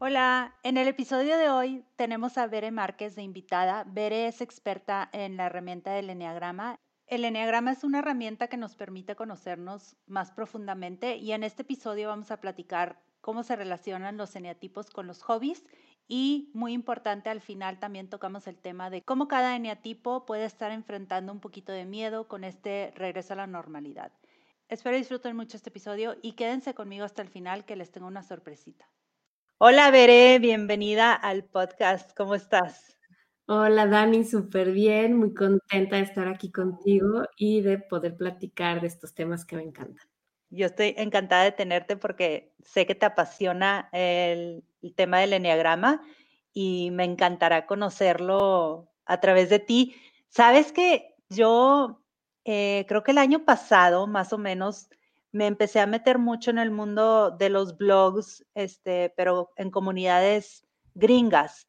Hola, en el episodio de hoy tenemos a Bere Márquez de invitada. Bere es experta en la herramienta del Enneagrama. El Enneagrama es una herramienta que nos permite conocernos más profundamente y en este episodio vamos a platicar cómo se relacionan los eneatipos con los hobbies y muy importante al final también tocamos el tema de cómo cada eneatipo puede estar enfrentando un poquito de miedo con este regreso a la normalidad. Espero disfruten mucho este episodio y quédense conmigo hasta el final que les tengo una sorpresita. Hola, Veré, bienvenida al podcast. ¿Cómo estás? Hola, Dani, súper bien, muy contenta de estar aquí contigo y de poder platicar de estos temas que me encantan. Yo estoy encantada de tenerte porque sé que te apasiona el, tema del enneagrama y me encantará conocerlo a través de ti. Sabes que yo eh, creo que el año pasado, más o menos, me empecé a meter mucho en el mundo de los blogs, este, pero en comunidades gringas.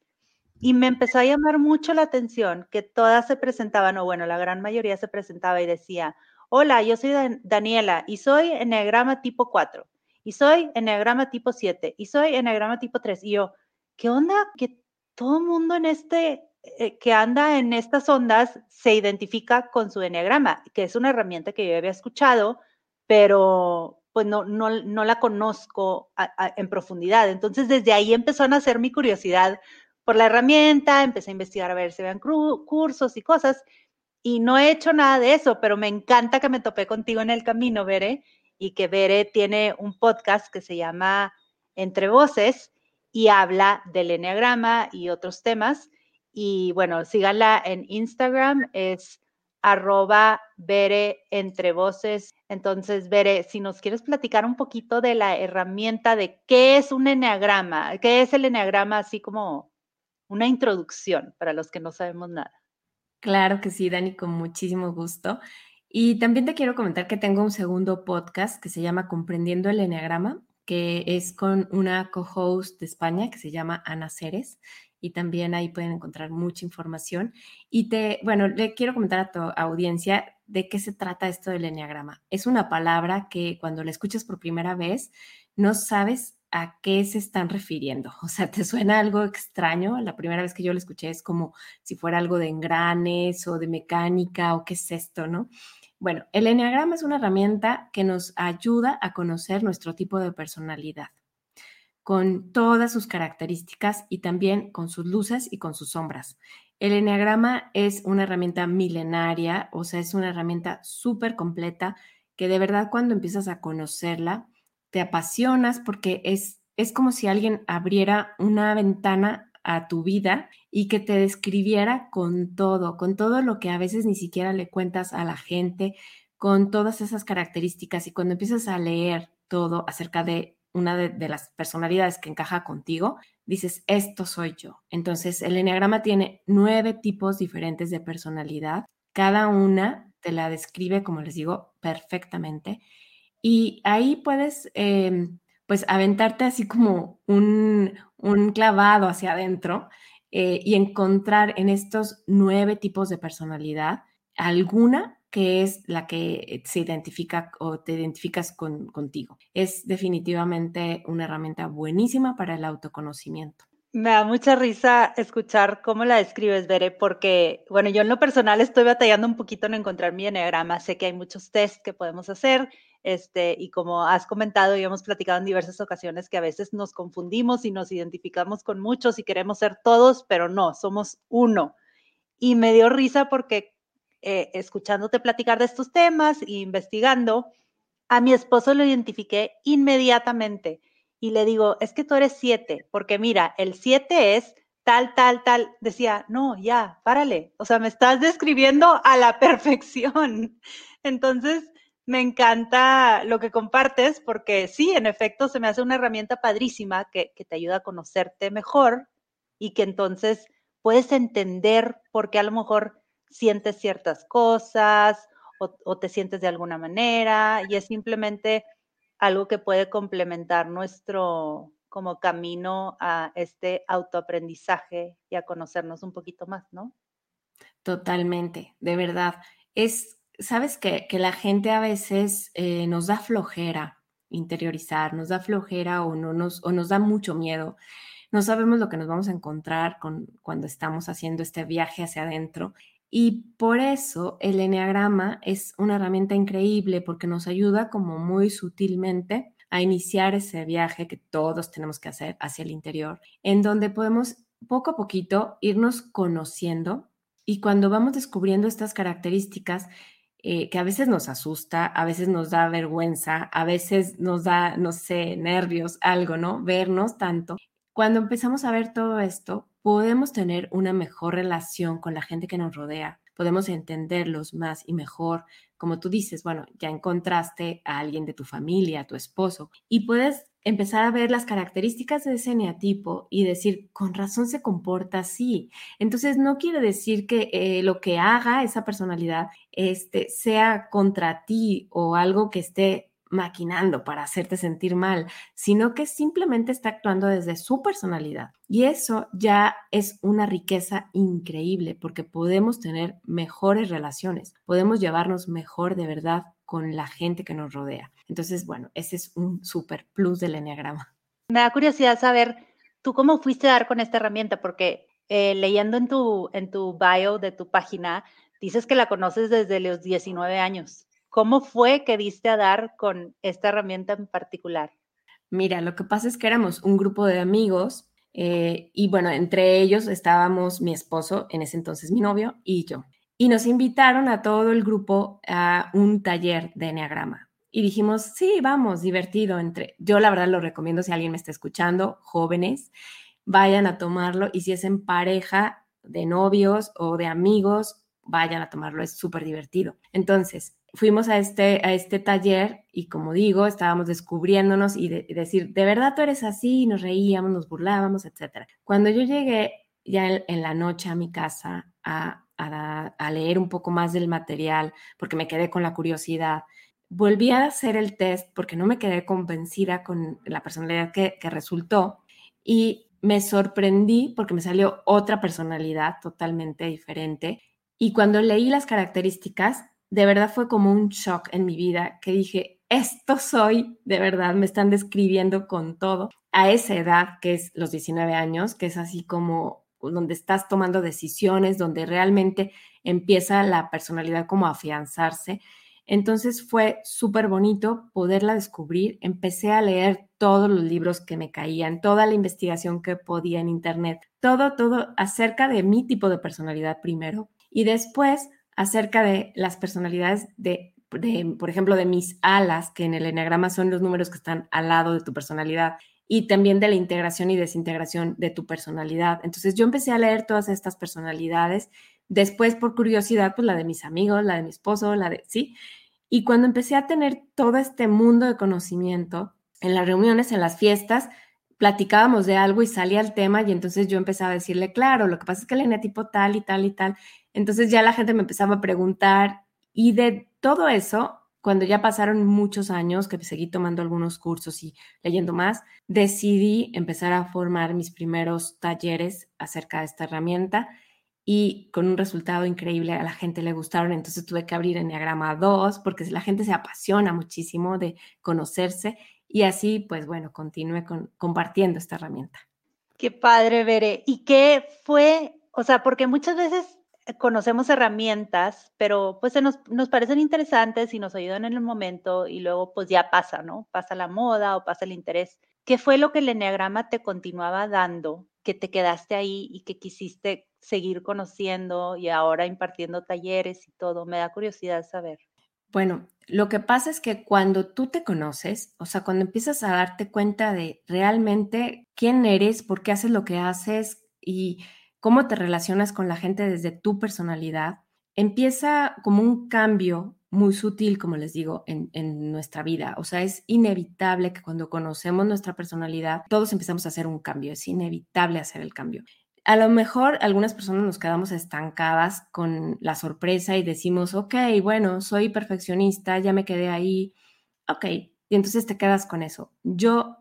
Y me empezó a llamar mucho la atención que todas se presentaban, o bueno, la gran mayoría se presentaba y decía, hola, yo soy Daniela y soy enneagrama tipo 4, y soy enneagrama tipo 7, y soy enneagrama tipo 3. Y yo, ¿qué onda? Que todo mundo en este, eh, que anda en estas ondas se identifica con su enneagrama, que es una herramienta que yo había escuchado, pero pues no, no, no la conozco en profundidad. Entonces desde ahí empezó a nacer mi curiosidad por la herramienta, empecé a investigar a ver si habían cursos y cosas, y no he hecho nada de eso, pero me encanta que me topé contigo en el camino, Bere, y que Bere tiene un podcast que se llama Entre Voces y habla del enneagrama y otros temas. Y bueno, síganla en Instagram, es arroba Bere entre voces. Entonces, Bere, si nos quieres platicar un poquito de la herramienta de qué es un enneagrama, qué es el enneagrama, así como una introducción para los que no sabemos nada. Claro que sí, Dani, con muchísimo gusto. Y también te quiero comentar que tengo un segundo podcast que se llama Comprendiendo el Enneagrama, que es con una co-host de España que se llama Ana Ceres y también ahí pueden encontrar mucha información. Y te, bueno, le quiero comentar a tu audiencia de qué se trata esto del enneagrama. Es una palabra que cuando la escuchas por primera vez no sabes a qué se están refiriendo. O sea, te suena algo extraño. La primera vez que yo lo escuché es como si fuera algo de engranes o de mecánica o qué es esto, ¿no? Bueno, el enneagrama es una herramienta que nos ayuda a conocer nuestro tipo de personalidad con todas sus características y también con sus luces y con sus sombras. El enneagrama es una herramienta milenaria, o sea, es una herramienta súper completa que de verdad cuando empiezas a conocerla, te apasionas porque es, es como si alguien abriera una ventana a tu vida y que te describiera con todo, con todo lo que a veces ni siquiera le cuentas a la gente, con todas esas características y cuando empiezas a leer todo acerca de una de, las personalidades que encaja contigo, dices, esto soy yo. Entonces, el enneagrama tiene nueve tipos diferentes de personalidad. Cada una te la describe, como les digo, perfectamente. Y ahí puedes, em, pues, aventarte así como un, clavado hacia adentro eh, y encontrar en estos nueve tipos de personalidad alguna que es la que se identifica o te identificas con, contigo. Es definitivamente una herramienta buenísima para el autoconocimiento. Me da mucha risa escuchar cómo la describes, Bere, porque, bueno, yo en lo personal estoy batallando un poquito en encontrar mi enneagrama. Sé que hay muchos test que podemos hacer, este, y como has comentado y hemos platicado en diversas ocasiones, que a veces nos confundimos y nos identificamos con muchos y queremos ser todos, pero no, somos uno. Y me dio risa porque eh, escuchándote platicar de estos temas e investigando, a mi esposo lo identifiqué inmediatamente y le digo, es que tú eres siete, porque mira, el siete es tal, tal, tal. Decía, no, ya, párale. O sea, me estás describiendo a la perfección. Entonces, me encanta lo que compartes porque sí, en efecto, se me hace una herramienta padrísima que, que te ayuda a conocerte mejor y que entonces puedes entender por qué a lo mejor sientes ciertas cosas o, te sientes de alguna manera y es simplemente algo que puede complementar nuestro como camino a este autoaprendizaje y a conocernos un poquito más, ¿no? Totalmente, de verdad. Es, sabes que, la gente a veces eh, nos da flojera interiorizar, nos da flojera o, no nos, o nos da mucho miedo. No sabemos lo que nos vamos a encontrar con, cuando estamos haciendo este viaje hacia adentro. Y por eso el enneagrama es una herramienta increíble porque nos ayuda como muy sutilmente a iniciar ese viaje que todos tenemos que hacer hacia el interior, en donde podemos poco a poquito irnos conociendo y cuando vamos descubriendo estas características eh, que a veces nos asusta, a veces nos da vergüenza, a veces nos da, no sé, nervios, algo, ¿no? Vernos tanto. Cuando empezamos a ver todo esto, podemos tener una mejor relación con la gente que nos rodea, podemos entenderlos más y mejor. Como tú dices, bueno, ya encontraste a alguien de tu familia, a tu esposo, y puedes empezar a ver las características de ese neatipo y decir, con razón se comporta así. Entonces, no quiere decir que eh, lo que haga esa personalidad este, sea contra ti o algo que esté maquinando para hacerte sentir mal, sino que simplemente está actuando desde su personalidad. Y eso ya es una riqueza increíble porque podemos tener mejores relaciones, podemos llevarnos mejor de verdad con la gente que nos rodea. Entonces, bueno, ese es un super plus del enneagrama. Me da curiosidad saber, ¿tú cómo fuiste a dar con esta herramienta? Porque eh, leyendo en tu, en tu bio de tu página, dices que la conoces desde los 19 años. ¿Cómo fue que diste a dar con esta herramienta en particular? Mira, lo que pasa es que éramos un grupo de amigos eh, y bueno, entre ellos estábamos mi esposo, en ese entonces mi novio, y yo. Y nos invitaron a todo el grupo a un taller de enneagrama. Y dijimos, sí, vamos, divertido. Entre... Yo la verdad lo recomiendo si alguien me está escuchando, jóvenes, vayan a tomarlo y si es en pareja de novios o de amigos, vayan a tomarlo, es súper divertido. Entonces, fuimos a este, a este taller y como digo, estábamos descubriéndonos y, decir, de verdad tú eres así, y nos reíamos, nos burlábamos, etc. Cuando yo llegué ya en, la noche a mi casa a, a, leer un poco más del material, porque me quedé con la curiosidad, volví a hacer el test porque no me quedé convencida con la personalidad que resultó y me sorprendí porque me salió otra personalidad totalmente diferente. Y cuando leí las características, de verdad fue como un shock en mi vida que dije, esto soy, de verdad, me están describiendo con todo. A esa edad, que es los 19 años, que es así como donde estás tomando decisiones, donde realmente empieza la personalidad como a afianzarse. Entonces fue súper bonito poderla descubrir. Empecé a leer todos los libros que me caían, toda la investigación que podía en Internet, todo, todo acerca de mi tipo de personalidad primero. Y después acerca de las personalidades de, por ejemplo, de mis alas, que en el enagrama son los números que están al lado de tu personalidad, y también de la integración y desintegración de tu personalidad. Entonces yo empecé a leer todas estas personalidades, después por curiosidad, pues la de mis amigos, la de mi esposo, la de, sí, y cuando empecé a tener todo este mundo de conocimiento, en las reuniones, en las fiestas, platicábamos de algo y salía el tema y entonces yo empezaba a decirle, claro, lo que pasa es que el eneatipo tal y tal y tal, entonces ya la gente me empezaba a preguntar y de todo eso, cuando ya pasaron muchos años que seguí tomando algunos cursos y leyendo más, decidí empezar a formar mis primeros talleres acerca de esta herramienta y con un resultado increíble a la gente le gustaron, entonces tuve que abrir Enneagrama 2 porque la gente se apasiona muchísimo de conocerse y así, pues bueno, continúe con, compartiendo esta herramienta. Qué padre, Bere. ¿Y qué fue? O sea, porque muchas veces conocemos herramientas, pero pues se nos, nos, parecen interesantes y nos ayudan en el momento y luego pues ya pasa, ¿no? Pasa la moda o pasa el interés. ¿Qué fue lo que el enneagrama te continuaba dando, que te quedaste ahí y que quisiste seguir conociendo y ahora impartiendo talleres y todo? Me da curiosidad saber. Bueno, lo que pasa es que cuando tú te conoces, o sea, cuando empiezas a darte cuenta de realmente quién eres, por qué haces lo que haces y cómo te relacionas con la gente desde tu personalidad, empieza como un cambio muy sutil, como les digo, en, nuestra vida. O sea, es inevitable que cuando conocemos nuestra personalidad, todos empezamos a hacer un cambio, es inevitable hacer el cambio. A lo mejor algunas personas nos quedamos estancadas con la sorpresa y decimos, ok, bueno, soy perfeccionista, ya me quedé ahí, ok, y entonces te quedas con eso. Yo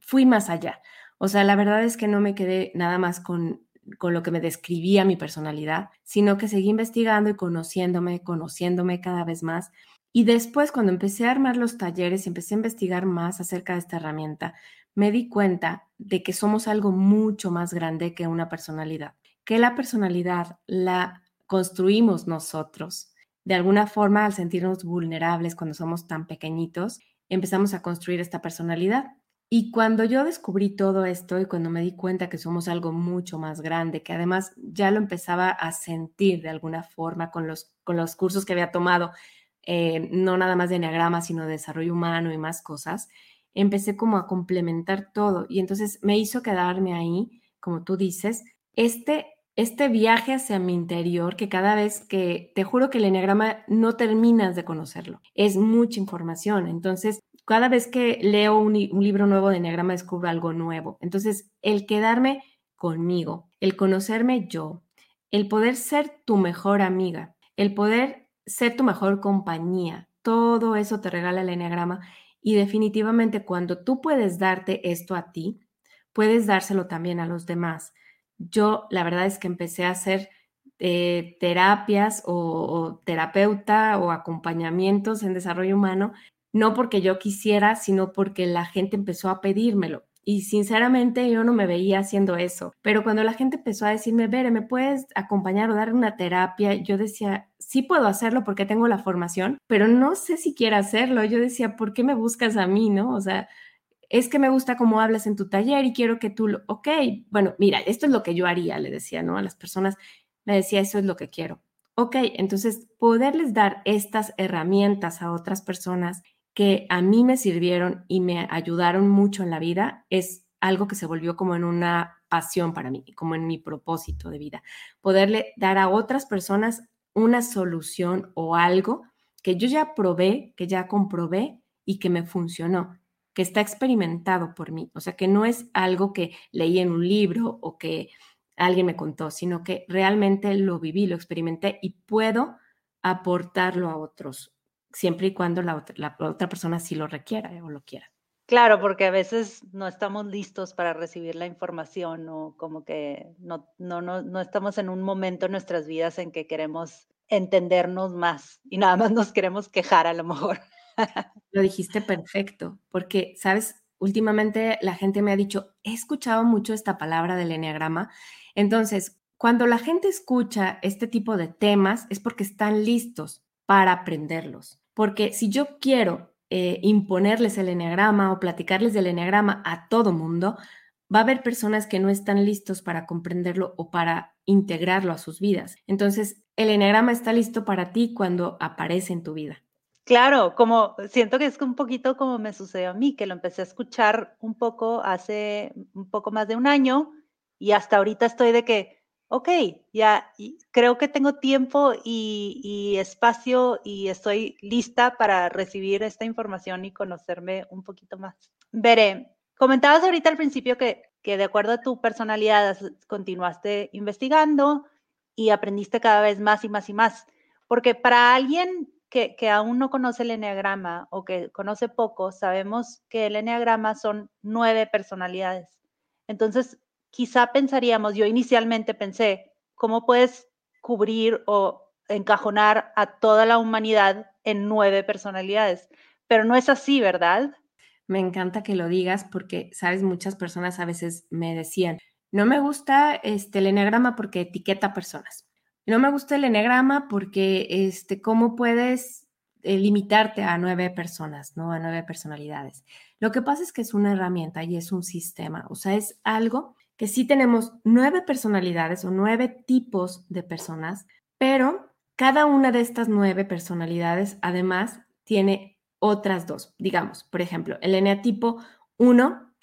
fui más allá. O sea, la verdad es que no me quedé nada más con, con lo que me describía mi personalidad, sino que seguí investigando y conociéndome, conociéndome cada vez más. Y después, cuando empecé a armar los talleres y empecé a investigar más acerca de esta herramienta, me di cuenta de que somos algo mucho más grande que una personalidad, que la personalidad la construimos nosotros. De alguna forma, al sentirnos vulnerables cuando somos tan pequeñitos, empezamos a construir esta personalidad. Y cuando yo descubrí todo esto y cuando me di cuenta que somos algo mucho más grande, que además ya lo empezaba a sentir de alguna forma con los, con los cursos que había tomado, eh, no nada más de enneagrama, sino de desarrollo humano y más cosas, empecé como a complementar todo y entonces me hizo quedarme ahí, como tú dices, este, este viaje hacia mi interior que cada vez que, te juro que el enneagrama no terminas de conocerlo, es mucha información, entonces cada vez que leo un, un libro nuevo de enneagrama descubro algo nuevo, entonces el quedarme conmigo, el conocerme yo, el poder ser tu mejor amiga, el poder ser tu mejor compañía, todo eso te regala el enneagrama y definitivamente cuando tú puedes darte esto a ti, puedes dárselo también a los demás. Yo la verdad es que empecé a hacer eh, terapias o, terapeuta o acompañamientos en desarrollo humano, no porque yo quisiera, sino porque la gente empezó a pedírmelo. Y sinceramente yo no me veía haciendo eso. Pero cuando la gente empezó a decirme, Bere, ¿me puedes acompañar o dar una terapia? Yo decía, sí puedo hacerlo porque tengo la formación, pero no sé si quiero hacerlo. Yo decía, ¿por qué me buscas a mí? ¿No? O sea, es que me gusta cómo hablas en tu taller y quiero que tú lo, ok, bueno, mira, esto es lo que yo haría, le decía, ¿no? A las personas, me decía, eso es lo que quiero. Ok, entonces poderles dar estas herramientas a otras personas que a mí me sirvieron y me ayudaron mucho en la vida es algo que se volvió como en una pasión para mí, como en mi propósito de vida. Poderle dar a otras personas una solución o algo que yo ya probé, que ya comprobé y que me funcionó, que está experimentado por mí. O sea, que no es algo que leí en un libro o que alguien me contó, sino que realmente lo viví, lo experimenté y puedo aportarlo a otros siempre y cuando la otra, persona sí lo requiera o lo quiera. Claro, porque a veces no estamos listos para recibir la información o como que no, no, no, no estamos en un momento en nuestras vidas en que queremos entendernos más y nada más nos queremos quejar a lo mejor. Lo dijiste perfecto, porque, sabes, últimamente la gente me ha dicho, he escuchado mucho esta palabra del enneagrama. Entonces, cuando la gente escucha este tipo de temas es porque están listos para aprenderlos. Porque si yo quiero eh, imponerles el enneagrama o platicarles del enneagrama a todo mundo, va a haber personas que no están listos para comprenderlo o para integrarlo a sus vidas. Entonces, el enneagrama está listo para ti cuando aparece en tu vida. Claro, como siento que es un poquito como me sucedió a mí, que lo empecé a escuchar un poco hace un poco más de un año y hasta ahorita estoy de que, ok, ya creo que tengo tiempo y, espacio y estoy lista para recibir esta información y conocerme un poquito más. Veré, comentabas ahorita al principio que, que de acuerdo a tu personalidad continuaste investigando y aprendiste cada vez más y más y más, porque para alguien que, que, aún no conoce el enneagrama o que conoce poco, sabemos que el enneagrama son nueve personalidades. Entonces, quizá pensaríamos, yo inicialmente pensé, ¿cómo puedes cubrir o encajonar a toda la humanidad en nueve personalidades? Pero no es así, ¿verdad? Me encanta que lo digas porque, sabes, muchas personas a veces me decían, no me gusta este, el enegrama porque etiqueta personas. No me gusta el enegrama porque, este, ¿cómo puedes eh, limitarte a nueve personas, ¿no? A nueve personalidades. Lo que pasa es que es una herramienta y es un sistema, o sea, es algo que sí tenemos nueve personalidades o nueve tipos de personas, pero cada una de estas nueve personalidades además tiene otras dos. Digamos, por ejemplo, el eneatipo 1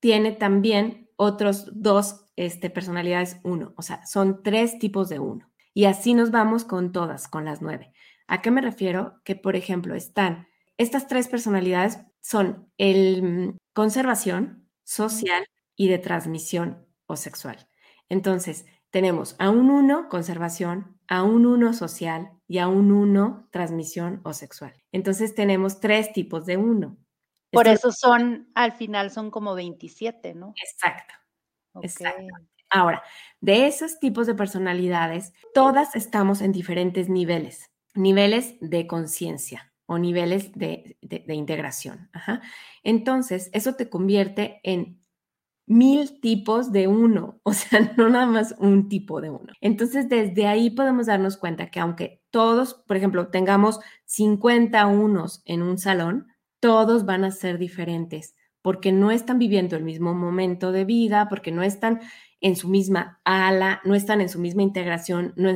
tiene también otros dos este, personalidades 1, o sea, son tres tipos de uno. Y así nos vamos con todas, con las nueve. ¿A qué me refiero? Que, por ejemplo, están estas tres personalidades son el mm, conservación, social y de transmisión o sexual. Entonces, tenemos a un 1 conservación, a un 1 social y a un 1 transmisión o sexual. Entonces, tenemos tres tipos de 1. Por eso son, al final son como 27, ¿no? Exacto. Exacto. Ahora, de esos tipos de personalidades, todas estamos en diferentes niveles, niveles de conciencia o niveles de, integración. Entonces, eso te convierte en mil tipos de uno, o sea, no nada más un tipo de uno. Entonces, desde ahí podemos darnos cuenta que aunque todos, por ejemplo, tengamos 50 unos en un salón, todos van a ser diferentes porque no están viviendo el mismo momento de vida, porque no están en su misma ala, no están en su misma integración, no,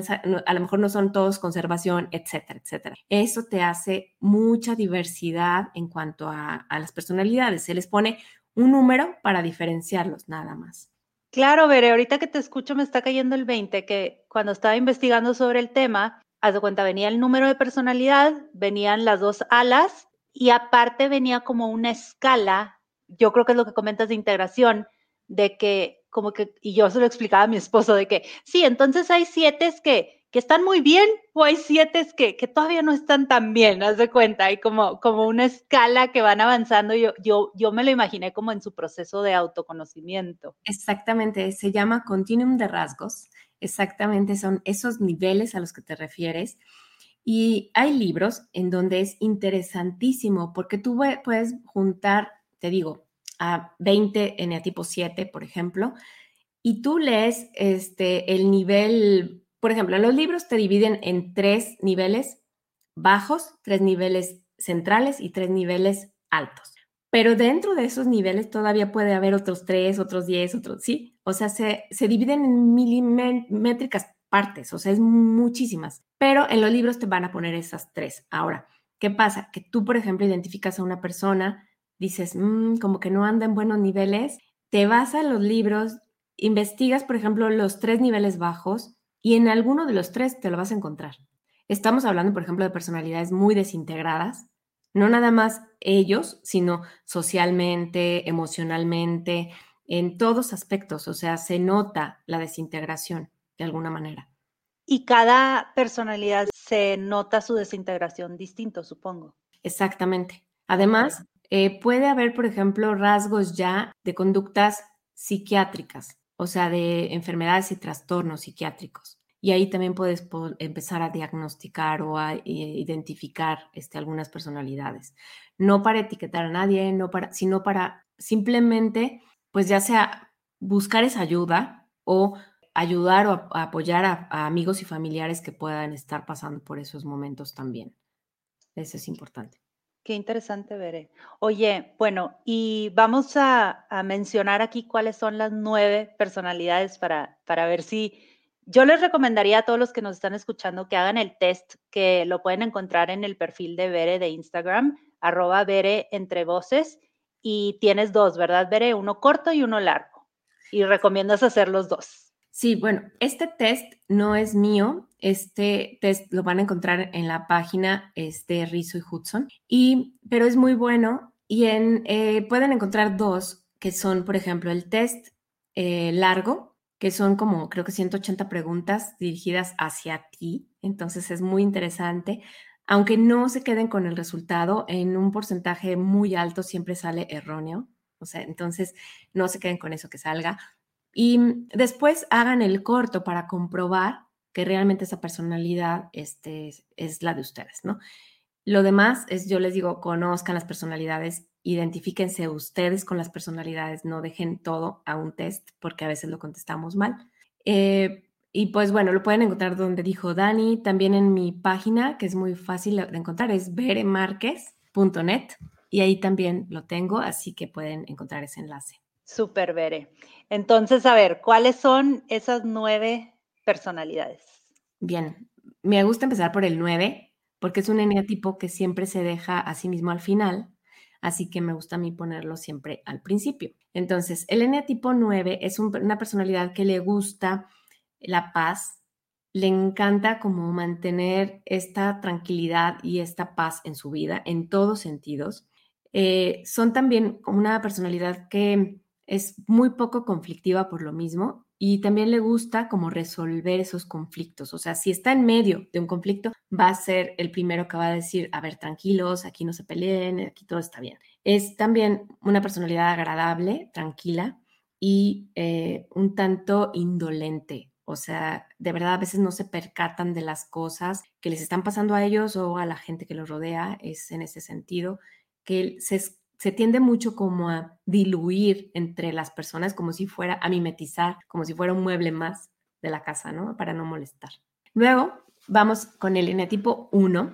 a lo mejor no son todos conservación, etcétera, etcétera. Eso te hace mucha diversidad en cuanto a, a las personalidades. Se les pone un número para diferenciarlos, nada más. Claro, Veré, ahorita que te escucho me está cayendo el 20, que cuando estaba investigando sobre el tema, haz de cuenta, venía el número de personalidad, venían las dos alas y aparte venía como una escala, yo creo que es lo que comentas de integración, de que como que, y yo se lo explicaba a mi esposo, de que sí, entonces hay siete que, que están muy bien o hay siete que, que todavía no están tan bien, haz de cuenta, hay como, como una escala que van avanzando, yo, yo, yo me lo imaginé como en su proceso de autoconocimiento. Exactamente, se llama continuum de rasgos, exactamente son esos niveles a los que te refieres. Y hay libros en donde es interesantísimo porque tú puedes juntar, te digo, a 20 eneatipo 7, por ejemplo, y tú lees este, el nivel, por ejemplo, los libros te dividen en tres niveles bajos, tres niveles centrales y tres niveles altos. Pero dentro de esos niveles todavía puede haber otros tres, otros diez, otros, sí. O sea, se, se dividen en milimétricas partes, o sea, es muchísimas. Pero en los libros te van a poner esas tres. Ahora, ¿qué pasa? Que tú, por ejemplo, identificas a una persona dices, mm, como que no anda en buenos niveles, te vas a los libros, investigas, por ejemplo, los tres niveles bajos y en alguno de los tres te lo vas a encontrar. Estamos hablando, por ejemplo, de personalidades muy desintegradas, no nada más ellos, sino socialmente, emocionalmente, en todos aspectos, o sea, se nota la desintegración de alguna manera. Y cada personalidad se nota su desintegración distinto, supongo. Exactamente. Además, eh, puede haber, por ejemplo, rasgos ya de conductas psiquiátricas, o sea, de enfermedades y trastornos psiquiátricos. Y ahí también puedes empezar a diagnosticar o a eh, identificar este, algunas personalidades. No para etiquetar a nadie, no para, sino para simplemente, pues ya sea buscar esa ayuda o ayudar o apoyar a amigos y familiares que puedan estar pasando por esos momentos también. Eso es importante. Qué interesante, Veré. Oye, bueno, y vamos a, mencionar aquí cuáles son las nueve personalidades para, para ver si yo les recomendaría a todos los que nos están escuchando que hagan el test, que lo pueden encontrar en el perfil de Bere de Instagram, arroba Bere entre voces, y tienes dos, ¿verdad, Bere? Uno corto y uno largo. Y recomiendas hacer los dos. Sí, bueno, este test no es mío. Este test lo van a encontrar en la página este, Rizzo y Hudson, y, pero es muy bueno. Y en, eh, pueden encontrar dos, que son, por ejemplo, el test eh, largo, que son como creo que 180 preguntas dirigidas hacia ti. Entonces es muy interesante. Aunque no se queden con el resultado, en un porcentaje muy alto siempre sale erróneo. O sea, entonces no se queden con eso que salga y después hagan el corto para comprobar que realmente esa personalidad este, es la de ustedes, ¿no? Lo demás es, yo les digo, conozcan las personalidades, identifíquense ustedes con las personalidades, no dejen todo a un test porque a veces lo contestamos mal. Eh, y pues bueno, lo pueden encontrar donde dijo Dani, también en mi página, que es muy fácil de encontrar, es veremarquez.net y ahí también lo tengo, así que pueden encontrar ese enlace. Súper, Bere. Entonces, a ver, ¿cuáles son esas nueve personalidades? Bien, me gusta empezar por el nueve, porque es un eneatipo que siempre se deja a sí mismo al final, así que me gusta a mí ponerlo siempre al principio. Entonces, el eneatipo nueve es una personalidad que le gusta la paz, le encanta como mantener esta tranquilidad y esta paz en su vida, en todos sentidos. Eh, son también una personalidad que es muy poco conflictiva por lo mismo y también le gusta como resolver esos conflictos. O sea, si está en medio de un conflicto, va a ser el primero que va a decir, a ver, tranquilos, aquí no se peleen, aquí todo está bien. Es también una personalidad agradable, tranquila y eh, un tanto indolente. O sea, de verdad a veces no se percatan de las cosas que les están pasando a ellos o a la gente que los rodea. Es en ese sentido que se se tiende mucho como a diluir entre las personas, como si fuera a mimetizar, como si fuera un mueble más de la casa, ¿no? Para no molestar. Luego vamos con el eneatipo 1,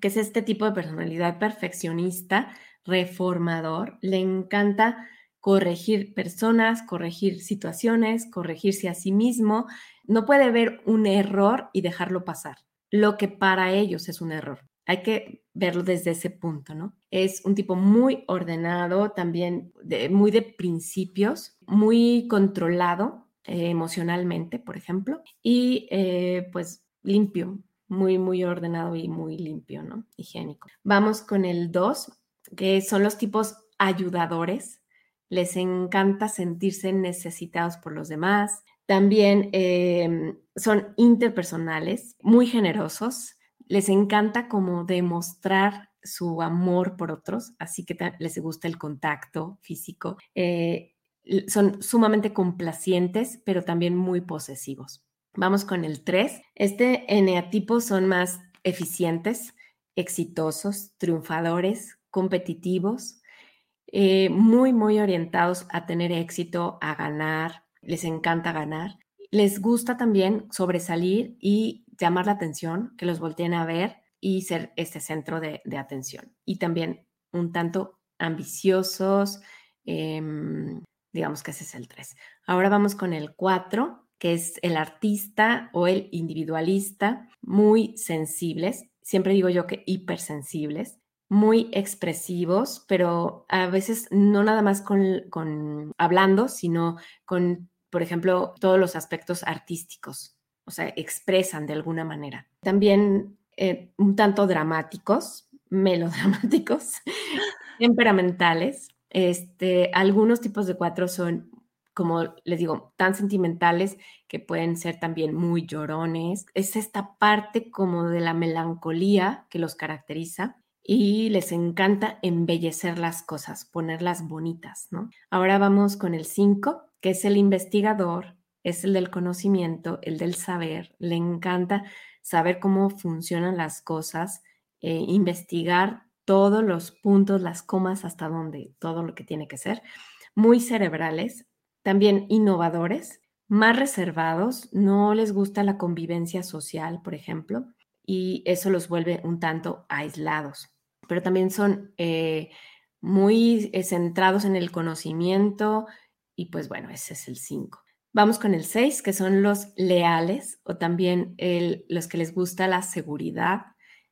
que es este tipo de personalidad perfeccionista, reformador. Le encanta corregir personas, corregir situaciones, corregirse a sí mismo. No puede ver un error y dejarlo pasar, lo que para ellos es un error. Hay que verlo desde ese punto, ¿no? Es un tipo muy ordenado, también muy de principios, muy controlado eh, emocionalmente, por ejemplo, y eh, pues limpio, muy, muy ordenado y muy limpio, ¿no? Higiénico. Vamos con el 2, que son los tipos ayudadores. Les encanta sentirse necesitados por los demás. También em, son interpersonales, muy generosos les encanta como demostrar su amor por otros, así que les gusta el contacto físico. Eh, son sumamente complacientes, pero también muy posesivos. Vamos con el 3. Este eneatipo son más eficientes, exitosos, triunfadores, competitivos, eh, muy, muy orientados a tener éxito, a ganar. Les encanta ganar. Les gusta también sobresalir y llamar la atención, que los volteen a ver y ser este centro de, atención. Y también un tanto ambiciosos, em, digamos que ese es el 3. Ahora vamos con el 4, que es el artista o el individualista, muy sensibles, siempre digo yo que hipersensibles, muy expresivos, pero a veces no nada más con, con hablando, sino con, por ejemplo, todos los aspectos artísticos o sea, expresan de alguna manera. También eh, un tanto dramáticos, melodramáticos, temperamentales. Este, algunos tipos de cuatro son, como les digo, tan sentimentales que pueden ser también muy llorones. Es esta parte como de la melancolía que los caracteriza y les encanta embellecer las cosas, ponerlas bonitas, ¿no? Ahora vamos con el cinco, que es el investigador, es el del conocimiento, el del saber. Le encanta saber cómo funcionan las cosas, eh, investigar todos los puntos, las comas, hasta dónde, todo lo que tiene que ser. Muy cerebrales, también innovadores, más reservados, no les gusta la convivencia social, por ejemplo, y eso los vuelve un tanto aislados. Pero también son eh, muy eh, centrados en el conocimiento y pues bueno, ese es el 5. Vamos con el 6, que son los leales o también los que les gusta la seguridad,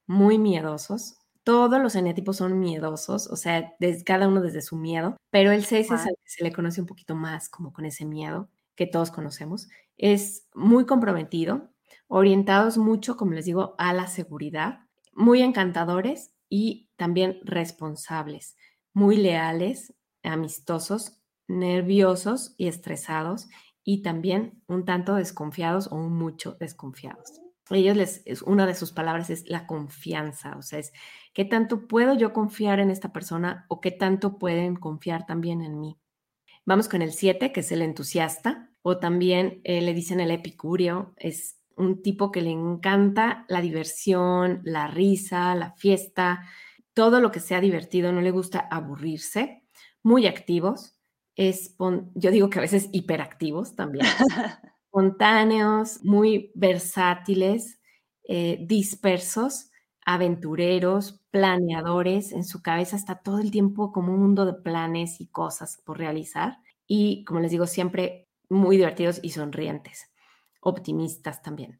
muy miedosos. Todos los eneatipos son miedosos, o sea, cada uno desde su miedo, pero el 6 es el que se le conoce un poquito más como con ese miedo que todos conocemos. Es muy comprometido, orientados mucho, como les digo, a la seguridad, muy encantadores y también responsables, muy leales, amistosos, nerviosos y estresados y también un tanto desconfiados o un mucho desconfiados. Ellos les, es, una de sus palabras es la confianza, o sea, es qué tanto puedo yo confiar en esta persona o qué tanto pueden confiar también en mí. Vamos con el 7, que es el entusiasta, o también eh, le dicen el epicurio, es un tipo que le encanta la diversión, la risa, la fiesta, todo lo que sea divertido, no le gusta aburrirse, muy activos, yo digo que a veces hiperactivos también, espontáneos, muy versátiles, eh, dispersos, aventureros, planeadores, en su cabeza está todo el tiempo como un mundo de planes y cosas por realizar y, como les digo, siempre muy divertidos y sonrientes, optimistas también.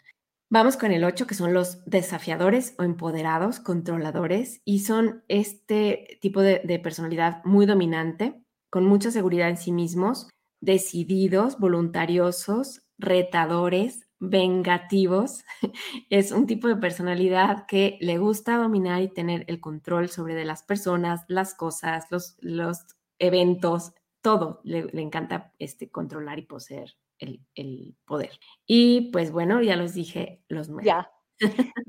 Vamos con el 8, que son los desafiadores o empoderados, controladores, y son este tipo de personalidad muy dominante, con mucha seguridad en sí mismos, decididos, voluntariosos, retadores, vengativos. Es un tipo de personalidad que le gusta dominar y tener el control sobre de las personas, las cosas, los, los eventos, todo, le, encanta este, controlar y poseer el, el, poder. Y pues bueno, ya los dije, los nueve. Ya.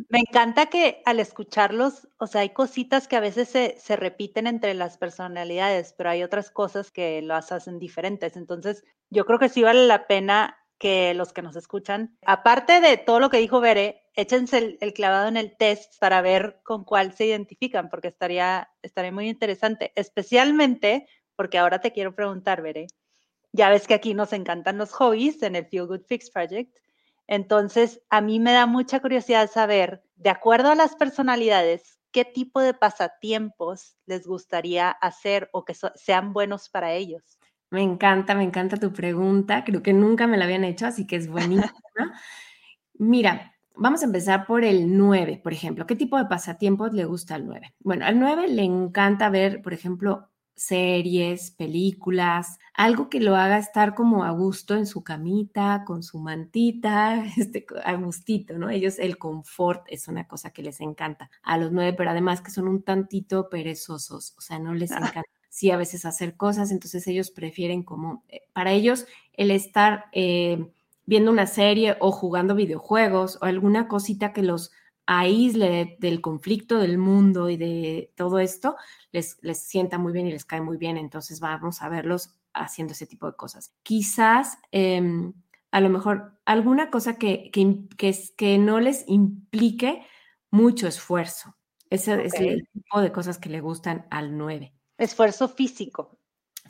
Me encanta que al escucharlos, o sea, hay cositas que a veces se, se, repiten entre las personalidades, pero hay otras cosas que las hacen diferentes. Entonces, yo creo que sí vale la pena que los que nos escuchan, aparte de todo lo que dijo Bere, échense el, clavado en el test para ver con cuál se identifican, porque estaría, estaría muy interesante, especialmente porque ahora te quiero preguntar, Bere, ya ves que aquí nos encantan los hobbies en el Feel Good Fix Project, entonces a mí me da mucha curiosidad saber, de acuerdo a las personalidades, qué tipo de pasatiempos les gustaría hacer o que sean buenos para ellos. Me encanta, me encanta tu pregunta. Creo que nunca me la habían hecho, así que es buenísima. Mira, vamos a empezar por el 9, por ejemplo. ¿Qué tipo de pasatiempos le gusta al 9? Bueno, al 9 le encanta ver, por ejemplo, series, películas, algo que lo haga estar como a gusto en su camita, con su mantita, este, a gustito, ¿no? Ellos, el confort es una cosa que les encanta a los nueve, pero además que son un tantito perezosos, o sea, no les ah. encanta sí a veces hacer cosas, entonces ellos prefieren como, eh, para ellos el estar eh, viendo una serie o jugando videojuegos o alguna cosita que los aísle del conflicto del mundo y de todo esto, les, les sienta muy bien y les cae muy bien, entonces vamos a verlos haciendo ese tipo de cosas. Quizás em, a lo mejor alguna cosa que, que, que, no les implique mucho esfuerzo. Ese es el tipo de cosas que le gustan al 9. Esfuerzo físico.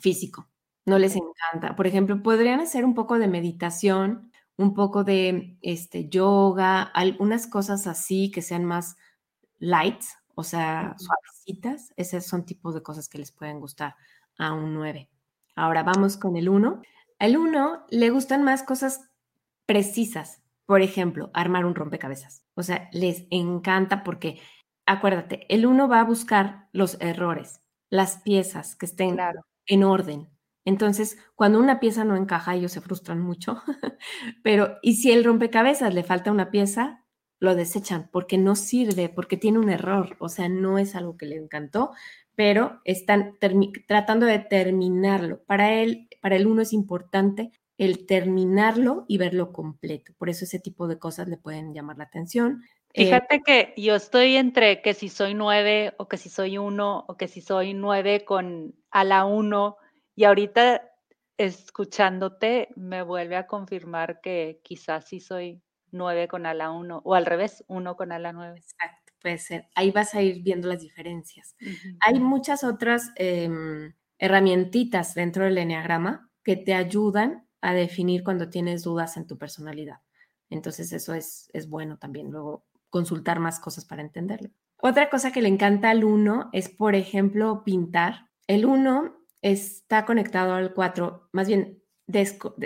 Físico. No les encanta. Por ejemplo, podrían hacer un poco de meditación, un poco de este, yoga, algunas cosas así que sean más light, o sea, suavecitas. Esos son tipos de cosas que les pueden gustar a un 9. Ahora vamos con el 1. Al 1 le gustan más cosas precisas. Por ejemplo, armar un rompecabezas. O sea, les encanta porque, acuérdate, el 1 va a buscar los errores las piezas que estén en orden. Entonces, cuando una pieza no encaja, ellos se frustran mucho. Pero, y si el rompecabezas le falta una pieza, lo desechan porque no sirve, porque tiene un error. O sea, no es algo que le encantó, pero están tratando de terminarlo. Para él, para el uno es importante el terminarlo y verlo completo. Por eso ese tipo de cosas le pueden llamar la atención. Eh, Fíjate que yo estoy entre que si soy nueve o que si soy uno o que si soy nueve con a la uno y ahorita escuchándote me vuelve a confirmar que quizás sí soy nueve con ala uno o al revés, uno con ala nueve. Exacto, puede ser. Ahí vas a ir viendo las diferencias. Hay muchas otras eh, herramientitas dentro del enneagrama que te ayudan a definir cuando tienes dudas en tu personalidad. Entonces eso es, es bueno también. Luego consultar más cosas para entenderlo. Otra cosa que le encanta al uno es, por ejemplo, pintar. El uno está conectado al 4, más bien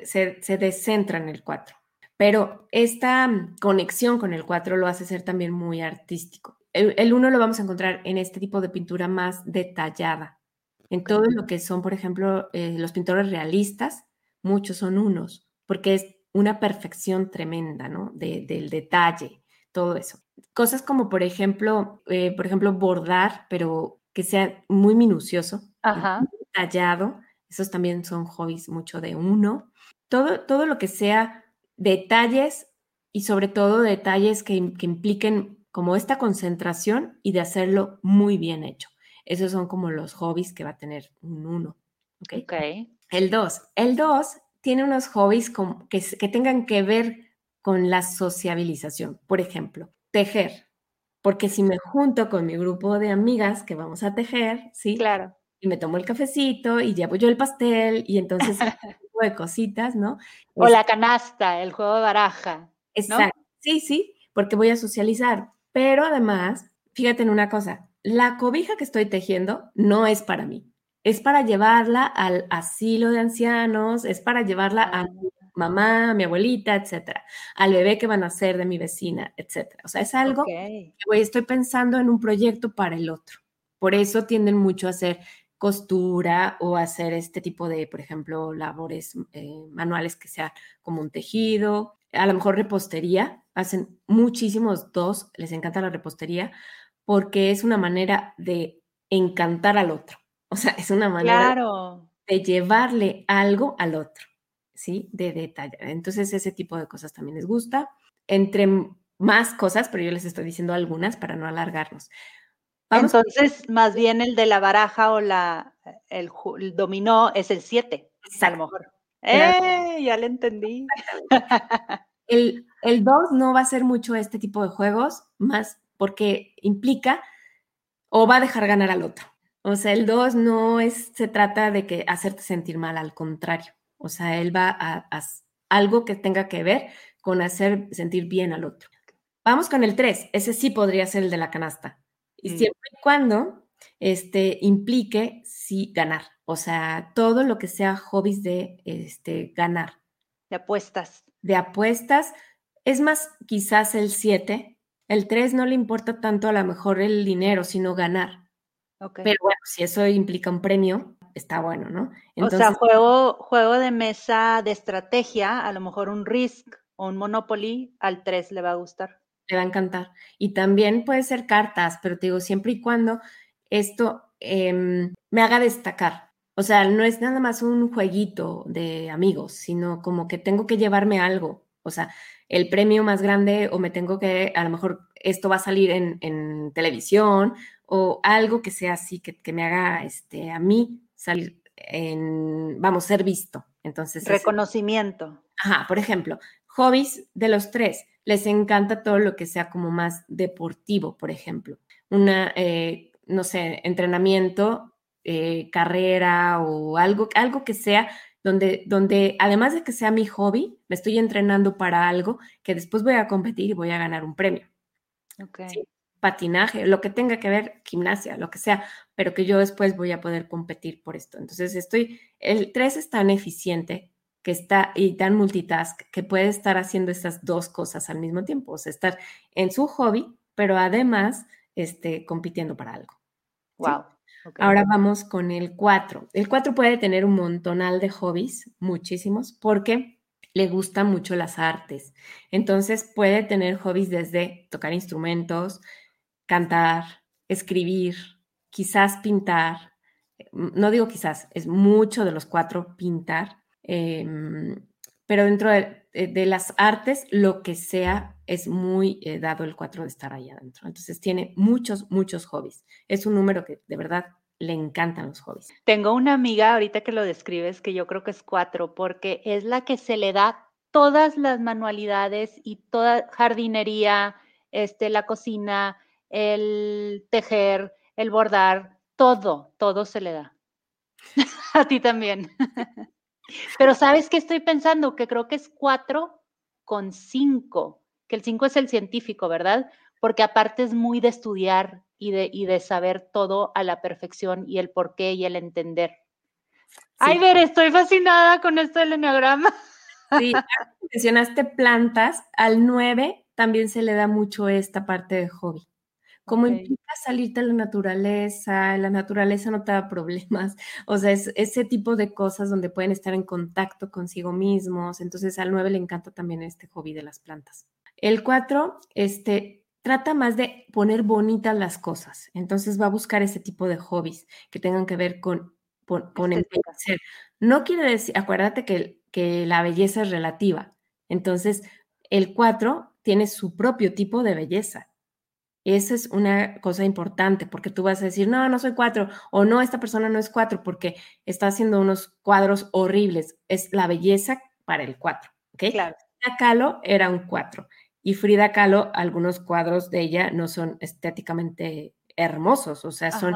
se, se, descentra en el 4, pero esta conexión con el 4 lo hace ser también muy artístico. El 1 lo vamos a encontrar en este tipo de pintura más detallada. En todo lo que son, por ejemplo, eh, los pintores realistas, muchos son unos, porque es una perfección tremenda, ¿no? del detalle todo eso. Cosas como, por ejemplo, eh, por ejemplo, bordar, pero que sea muy minucioso, detallado. Esos también son hobbies mucho de uno. Todo, todo lo que sea detalles y sobre todo detalles que, impliquen como esta concentración y de hacerlo muy bien hecho. Esos son como los hobbies que va a tener un uno. ¿Ok? El dos. El dos tiene unos hobbies que, que tengan que ver con la sociabilización. Por ejemplo, tejer. Porque si me junto con mi grupo de amigas que vamos a tejer, ¿sí? Claro. Y me tomo el cafecito y llevo yo el pastel y entonces tipo de cositas, ¿no? O la canasta, el juego de baraja. Exacto. Sí, sí, porque voy a socializar. Pero además, fíjate en una cosa, la cobija que estoy tejiendo no es para mí. Es para llevarla al asilo de ancianos, es para llevarla a ah mamá, mi abuelita, etcétera, al bebé que van a ser de mi vecina, etcétera. O sea, es algo que estoy pensando en un proyecto para el otro. Por eso tienden mucho a hacer costura o hacer este tipo de, por ejemplo, labores eh, manuales que sea como un tejido, a lo mejor repostería, hacen muchísimos dos, les encanta la repostería porque es una manera de encantar al otro. O sea, es una manera claro de llevarle algo al otro, ¿sí? De detallar. Entonces, ese tipo de cosas también les gusta. Entre más cosas, pero yo les estoy diciendo algunas para no alargarnos. Entonces, más bien el de la baraja o la, el, dominó es el 7, a lo mejor. ¡Eh! Ya le entendí. El, el 2 no va a ser mucho este tipo de juegos, más porque implica o va a dejar ganar al otro. O sea, el 2 no es, se trata de que hacerte sentir mal, al contrario. O sea, él va a, a algo que tenga que ver con hacer sentir bien al otro. Vamos con el 3, ese sí podría ser el de la canasta. Y mm. siempre y cuando este, implique sí ganar. O sea, todo lo que sea hobbies de este, ganar. De apuestas. De apuestas. Es más, quizás el 7. El 3 no le importa tanto a lo mejor el dinero, sino ganar. Pero bueno, si eso implica un premio, está bueno, ¿no? o sea, juego, juego de mesa de estrategia, a lo mejor un Risk o un Monopoly, al 3 le va a gustar. Le va a encantar. Y también puede ser cartas, pero te digo, siempre y cuando esto em, me haga destacar. O sea, no es nada más un jueguito de amigos, sino como que tengo que llevarme algo. O sea, el premio más grande o me tengo que, a lo mejor esto va a salir en, en televisión o algo que sea así, que, me haga este, a mí salir en, vamos, ser visto. Entonces. Reconocimiento. ajá, por ejemplo, hobbies de los tres. Les encanta todo lo que sea como más deportivo, por ejemplo. Una, eh, no sé, entrenamiento, eh, carrera o algo, algo que sea donde, donde además de que sea mi hobby, me estoy entrenando para algo que después voy a competir y voy a ganar un premio. Okay patinaje, lo que tenga que ver, gimnasia, lo que sea, pero que yo después voy a poder competir por esto. Entonces estoy, el 3 es tan eficiente que está y tan multitask que puede estar haciendo estas dos cosas al mismo tiempo, o sea, estar en su hobby, pero además este, compitiendo para algo. Wow. Ahora vamos con el 4. El 4 puede tener un montonal de hobbies, muchísimos, porque le gustan mucho las artes. Entonces puede tener hobbies desde tocar instrumentos, cantar, escribir, quizás pintar. No digo quizás, es mucho de los cuatro pintar, em, pero dentro de, las artes, lo que sea, es muy eh, dado el cuatro de estar ahí adentro. Entonces tiene muchos, muchos hobbies. Es un número que de verdad le encantan los hobbies. Tengo una amiga ahorita que lo describes que yo creo que es cuatro, porque es la que se le da todas las manualidades y toda jardinería, este, la cocina, el tejer, el bordar, todo, todo se le da. A ti también. Pero ¿sabes qué estoy pensando? Que creo que es cuatro con cinco, que el cinco es el científico, ¿verdad? Porque aparte es muy de estudiar y de, y de saber todo a la perfección y el por qué y el entender. Ay, ver, estoy fascinada con esto del enneagrama. Sí, mencionaste plantas, al nueve también se le da mucho esta parte de hobby. Como implica salirte a la naturaleza, la naturaleza no te da problemas, o sea, es ese tipo de cosas donde pueden estar en contacto consigo mismos, entonces al 9 le encanta también este hobby de las plantas. El 4, este, trata más de poner bonitas las cosas, entonces va a buscar ese tipo de hobbies que tengan que ver con, con, No quiere decir, acuérdate que, que la belleza es relativa, entonces el 4 tiene su propio tipo de belleza, esa es una cosa importante porque tú vas a decir, no, no soy cuatro, o no, esta persona no es cuatro porque está haciendo unos cuadros horribles. Es la belleza para el cuatro, ¿ok? Claro. Frida Kahlo era un cuatro y Frida Kahlo, algunos cuadros de ella no son estéticamente hermosos, o sea, son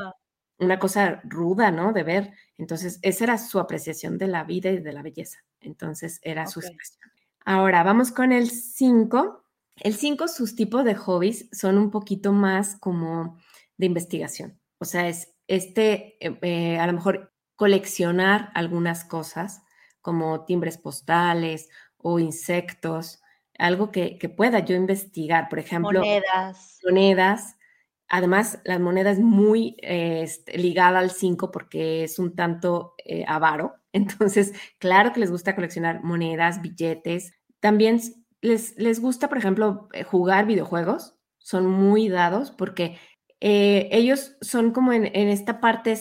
una cosa ruda, ¿no? De ver. Entonces, esa era su apreciación de la vida y de la belleza. Entonces, era su expresión. Ahora, vamos con el cinco el 5, sus tipos de hobbies son un poquito más como de investigación. O sea, es este, eh, eh, a lo mejor coleccionar algunas cosas como timbres postales o insectos, algo que, pueda yo investigar, por ejemplo. Monedas. Monedas. Además, la moneda es muy este, ligada al 5 porque es un tanto eh, avaro. Entonces, claro que les gusta coleccionar monedas, billetes. También les, gusta, por ejemplo, eh, jugar videojuegos, son muy dados porque eh, ellos son como en, esta parte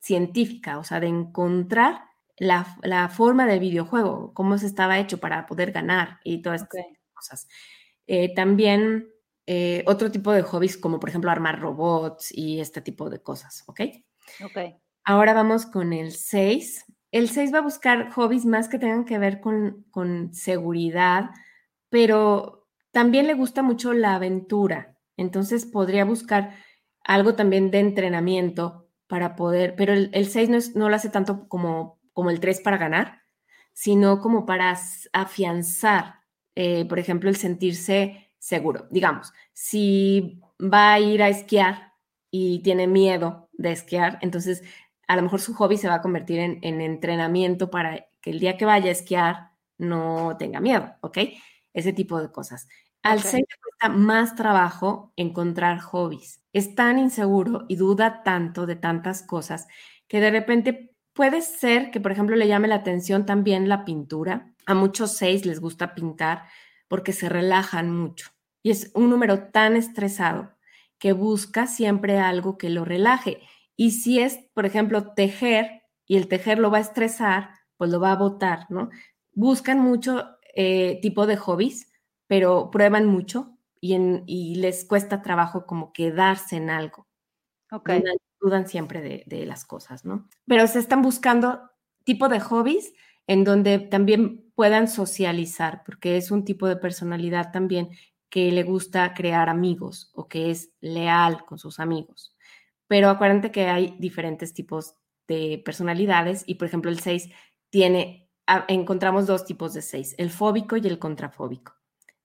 científica, o sea, de encontrar la, forma del videojuego, cómo se estaba hecho para poder ganar y todas estas cosas. Eh, también eh, otro tipo de hobbies como por ejemplo armar robots y este tipo de cosas, ¿ok? Ok. Ahora vamos con el 6. El 6 va a buscar hobbies más que tengan que ver con, con seguridad, pero también le gusta mucho la aventura. Entonces podría buscar algo también de entrenamiento para poder, pero el, 6 no, lo hace tanto como, como el 3 para ganar, sino como para afianzar, eh, por ejemplo, el sentirse seguro. Digamos, si va a ir a esquiar y tiene miedo de esquiar, entonces a lo mejor su hobby se va a convertir en, entrenamiento para que el día que vaya a esquiar no tenga miedo, ¿ok? Ese tipo de cosas. Al okay. le cuesta más trabajo encontrar hobbies. Es tan inseguro y duda tanto de tantas cosas que de repente puede ser que, por ejemplo, le llame la atención también la pintura. A muchos seis les gusta pintar porque se relajan mucho. Y es un número tan estresado que busca siempre algo que lo relaje. Y si es, por ejemplo, tejer y el tejer lo va a estresar, pues lo va a botar, ¿no? Buscan mucho eh, tipo de hobbies, pero prueban mucho y, en, y, les cuesta trabajo como quedarse en algo. Ok. Dudan, siempre de, de, las cosas, ¿no? Pero se están buscando tipo de hobbies en donde también puedan socializar, porque es un tipo de personalidad también que le gusta crear amigos o que es leal con sus amigos pero acuérdate que hay diferentes tipos de personalidades y, por ejemplo, el 6 tiene, encontramos dos tipos de 6, el fóbico y el contrafóbico.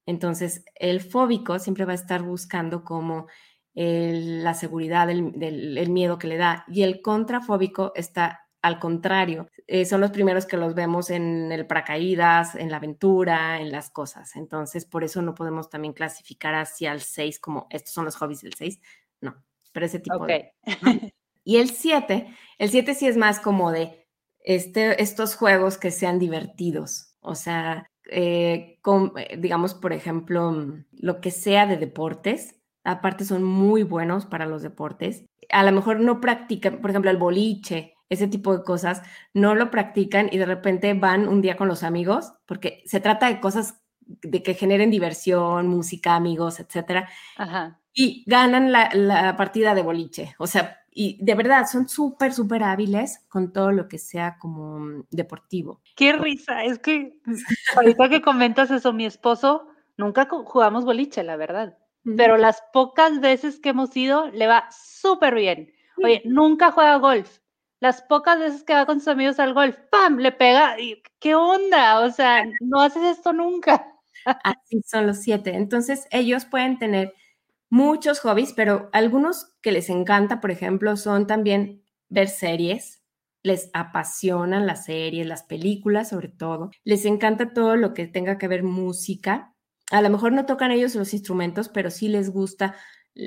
Entonces, el fóbico siempre va a estar buscando como la seguridad, el, miedo que le da, y el contrafóbico está al contrario, eh, son los primeros que los vemos en el paracaídas, en la aventura, en las cosas. Entonces, por eso no podemos también clasificar hacia el 6 como estos son los hobbies del 6. No, pero ese tipo de... Y el 7, el 7 sí es más como de este, estos juegos que sean divertidos, o sea, eh, eh, digamos, por ejemplo, mm, lo que sea de deportes, aparte son muy buenos para los deportes. A lo mejor no practican, por ejemplo, el boliche, ese tipo de cosas, no lo practican y de repente van un día con los amigos, porque se trata de cosas de que generen diversión, música, amigos, etcétera. Ajá y ganan la, partida de boliche. O sea, y de verdad son súper, súper hábiles con todo lo que sea como deportivo. Qué risa, es que ahorita que comentas eso, mi esposo nunca jugamos boliche, la verdad. Pero las pocas veces que hemos ido, le va súper bien. Oye, nunca juega golf. Las pocas veces que va con sus amigos al golf, ¡pam! Le pega. ¿Qué onda? O sea, no haces esto nunca. Así son los siete. Entonces, ellos pueden tener muchos hobbies, pero algunos que les encanta, por ejemplo, son también ver series. Les apasionan las series, las películas sobre todo. Les encanta todo lo que tenga que ver música. A lo mejor no tocan ellos los instrumentos, pero sí les gusta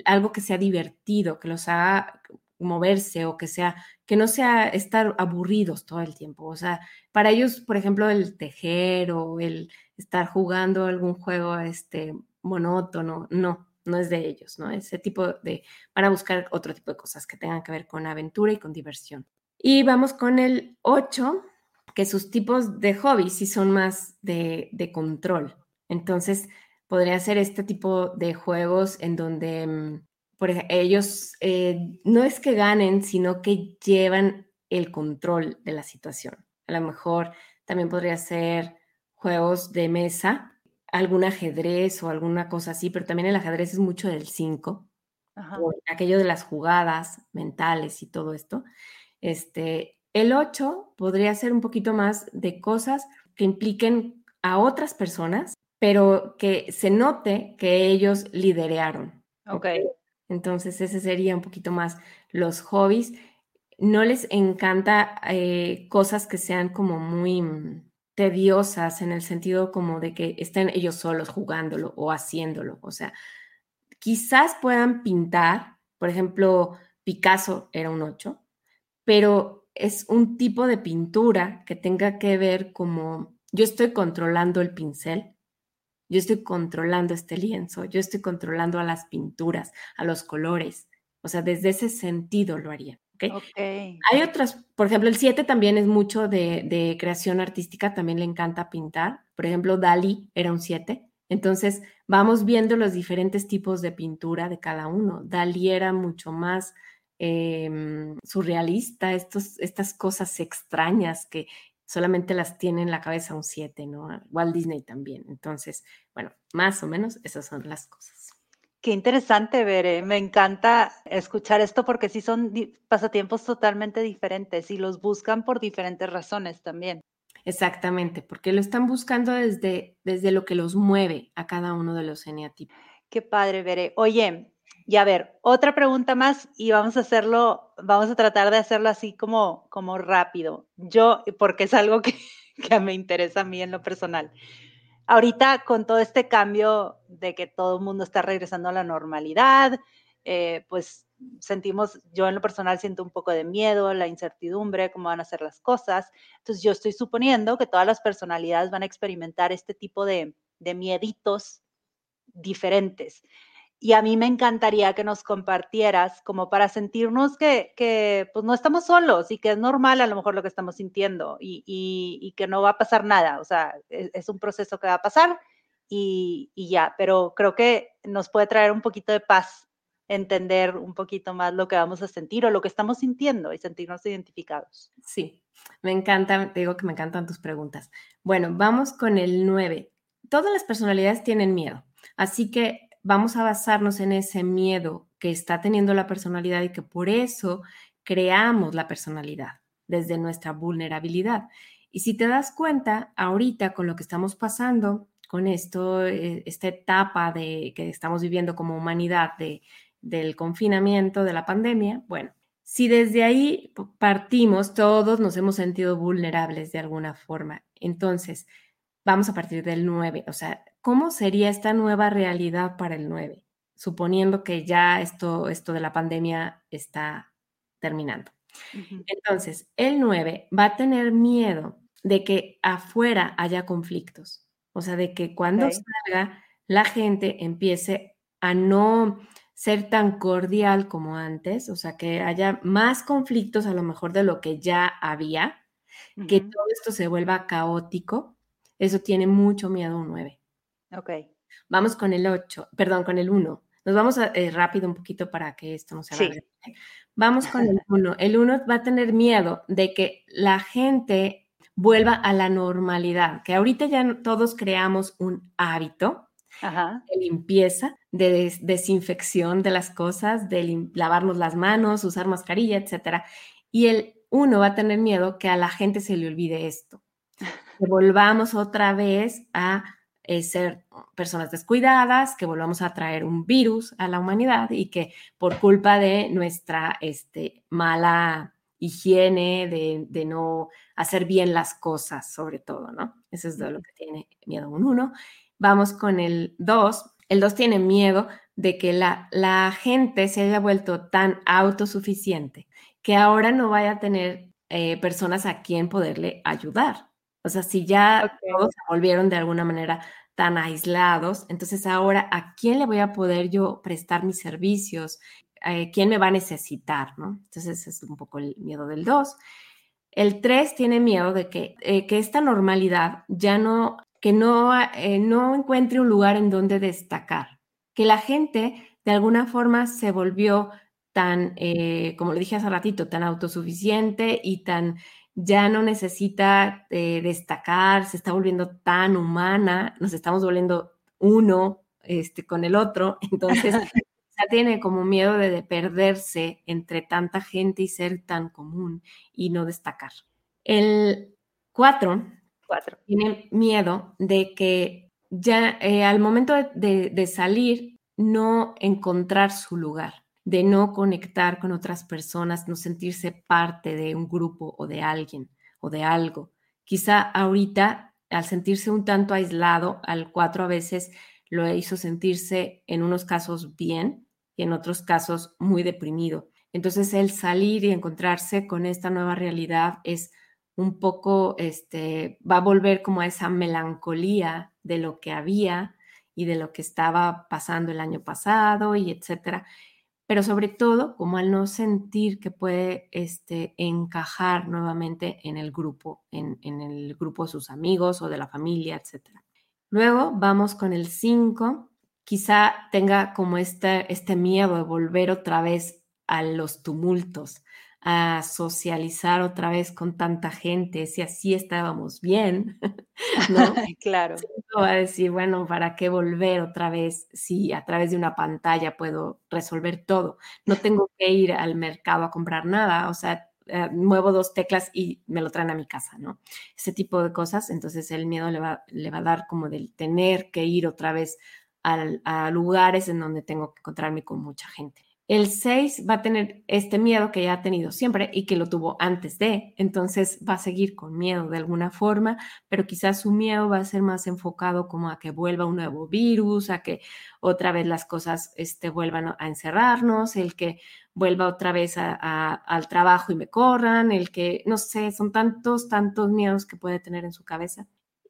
algo que sea divertido, que los haga moverse o que sea, que no sea estar aburridos todo el tiempo. O sea, para ellos, por ejemplo, el tejer o el estar jugando algún juego este, monótono, no, no es de ellos, ¿no? Ese tipo de, van a buscar otro tipo de cosas que tengan que ver con aventura y con diversión. Y vamos con el 8, que sus tipos de hobbies sí son más de, control. Entonces, podría ser este tipo de juegos en donde mm, por ellos eh, no es que ganen, sino que llevan el control de la situación. A lo mejor también podría ser juegos de mesa algún ajedrez o alguna cosa así, pero también el ajedrez es mucho del 5, aquello de las jugadas mentales y todo esto. Este, el 8 podría ser un poquito más de cosas que impliquen a otras personas, pero que se note que ellos liderearon. Ok. Entonces, ese sería un poquito más los hobbies. No les encanta eh, cosas que sean como muy mm, tediosas en el sentido como de que estén ellos solos jugándolo o haciéndolo. O sea, quizás puedan pintar, por ejemplo, Picasso era un 8, pero es un tipo de pintura que tenga que ver como yo estoy controlando el pincel, yo estoy controlando este lienzo, yo estoy controlando a las pinturas, a los colores. O sea, desde ese sentido lo haría. Hay otras, por ejemplo, el 7 también es mucho de, de, creación artística, también le encanta pintar. Por ejemplo, Dalí era un 7. Entonces, vamos viendo los diferentes tipos de pintura de cada uno. Dalí era mucho más eh, surrealista, estos, estas cosas extrañas que solamente las tiene en la cabeza un 7, ¿no? Walt Disney también. Entonces, bueno, más o menos esas son las cosas. Qué interesante, Bere. Me encanta escuchar esto porque sí son pasatiempos totalmente diferentes y los buscan por diferentes razones también. Exactamente, porque lo están buscando desde, desde lo que los mueve a cada uno de los eneatipos. Qué padre, Bere. Oye, y a ver, otra pregunta más y vamos a hacerlo, vamos a tratar de hacerlo así como, como rápido. Yo, porque es algo que, que me interesa a mí en lo personal. Ahorita con todo este cambio de que todo el mundo está regresando a la normalidad, eh, pues sentimos, yo en lo personal siento un poco de miedo, la incertidumbre, cómo van a ser las cosas. Entonces yo estoy suponiendo que todas las personalidades van a experimentar este tipo de, de mieditos diferentes. Y a mí me encantaría que nos compartieras como para sentirnos que, pues no estamos solos y que es normal a lo mejor lo que estamos sintiendo y, y, que no va a pasar nada. O sea, es, es un proceso que va a pasar y, y, ya, pero creo que nos puede traer un poquito de paz entender un poquito más lo que vamos a sentir o lo que estamos sintiendo y sentirnos identificados. Sí, me encanta, te digo que me encantan tus preguntas. Bueno, vamos con el 9. Todas las personalidades tienen miedo, así que vamos a basarnos en ese miedo que está teniendo la personalidad y que por eso creamos la personalidad desde nuestra vulnerabilidad. Y si te das cuenta, ahorita con lo que estamos pasando, con esto, eh, esta etapa de, que estamos viviendo como humanidad de, del confinamiento, de la pandemia, bueno, si desde ahí partimos, todos nos hemos sentido vulnerables de alguna forma. Entonces, vamos a partir del 9, o sea, ¿cómo sería esta nueva realidad para el 9? Suponiendo que ya esto, esto de la pandemia está terminando. Entonces, el 9 va a tener miedo de que afuera haya conflictos, o sea, de que cuando salga la gente empiece a no ser tan cordial como antes, o sea, que haya más conflictos a lo mejor de lo que ya había, que todo esto se vuelva caótico eso tiene mucho miedo un 9. Ok. Vamos con el 8, perdón, con el 1. Nos vamos a, eh, rápido un poquito para que esto no se vaya. Sí. Vamos con el 1. El 1 va a tener miedo de que la gente vuelva a la normalidad, que ahorita ya todos creamos un hábito de limpieza, de desinfección de las cosas, de lavarnos las manos, usar mascarilla, etcétera. Y el 1 va a tener miedo que a la gente se le olvide esto que volvamos otra vez a eh, ser personas descuidadas, que volvamos a traer un virus a la humanidad y que por culpa de nuestra este, mala higiene, de, no hacer bien las cosas, sobre todo, ¿no? Eso es de lo que tiene miedo un uno. Vamos con el dos. El dos tiene miedo de que la, gente se haya vuelto tan autosuficiente que ahora no vaya a tener eh, personas a quien poderle ayudar. O sea, si ya todos se volvieron de alguna manera tan aislados, entonces ahora, ¿a quién le voy a poder yo prestar mis servicios? Eh, ¿Quién me va a necesitar? ¿no? Entonces, es un poco el miedo del 2. El 3 tiene miedo de que, eh, que esta normalidad ya no, que no, eh, no encuentre un lugar en donde destacar, que la gente de alguna forma se volvió tan, como lo dije hace ratito, tan autosuficiente y tan ya no necesita eh, destacar, se está volviendo tan humana, nos estamos volviendo uno este, con el otro, entonces ya tiene como miedo de, perderse entre tanta gente y ser tan común y no destacar. El cuatro, tiene miedo de que ya eh, al momento de salir no encontrar su lugar de no conectar con otras personas, no sentirse parte de un grupo o de alguien o de algo. Quizá ahorita, al sentirse un tanto aislado, al cuatro a veces lo hizo sentirse en unos casos bien y en otros casos muy deprimido. Entonces el salir y encontrarse con esta nueva realidad es un poco, este, va a volver como a esa melancolía de lo que había y de lo que estaba pasando el año pasado y etcétera pero sobre todo como al no sentir que puede este, encajar nuevamente en el grupo, en, en el grupo de sus amigos o de la familia, etc. Luego vamos con el 5, quizá tenga como este, este miedo de volver otra vez a los tumultos, a socializar otra vez con tanta gente, si así estábamos bien, ¿no? claro. Va a decir, bueno, ¿para qué volver otra vez si a través de una pantalla puedo resolver todo? No tengo que ir al mercado a comprar nada, o sea, eh, muevo dos teclas y me lo traen a mi casa, ¿no? Ese tipo de cosas, entonces el miedo le va, le va a dar como del tener que ir otra vez a lugares en donde tengo que encontrarme con mucha gente. El 6 va a tener este miedo que ya ha tenido siempre y que lo tuvo antes de, entonces va a seguir con miedo de alguna forma, pero quizás su miedo va a ser más enfocado como a que vuelva un nuevo virus, a que otra vez las cosas este, vuelvan a encerrarnos, el que vuelva otra vez al trabajo y me corran, el que, no sé, son tantos, tantos miedos que puede tener en su cabeza.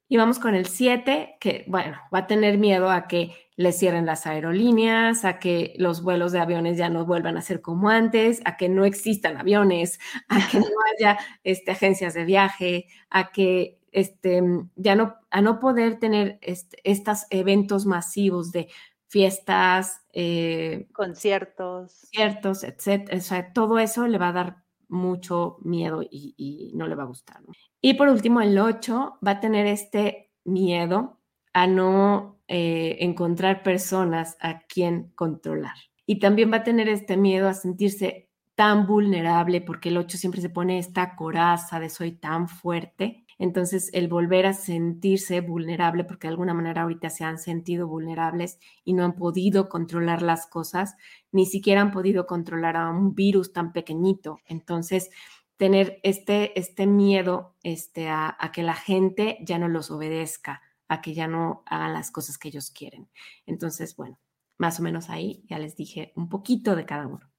Y vamos con el 7, que bueno, va a tener miedo a que le cierren las aerolíneas, a que los vuelos de aviones ya no vuelvan a ser como antes, a que no existan aviones, a que no haya este, agencias de viaje, a que este, ya no, a no poder tener este, estos eventos masivos de fiestas, eh, conciertos, conciertos, etcétera. O sea, todo eso le va a dar mucho miedo y, no le va a gustar. Y por último, el 8 va a tener este miedo a no eh, encontrar personas a quien controlar. Y también va a tener este miedo a sentirse tan vulnerable porque el 8 siempre se pone esta coraza de soy tan fuerte entonces, el volver a sentirse vulnerable, porque de alguna manera ahorita se han sentido vulnerables y no han podido controlar las cosas, ni siquiera han podido controlar a un virus tan pequeñito. Entonces, tener este, este miedo este, a, a que la gente ya no los obedezca, a que ya no hagan las cosas que ellos quieren. Entonces, bueno, más o menos ahí ya les dije un poquito de cada uno.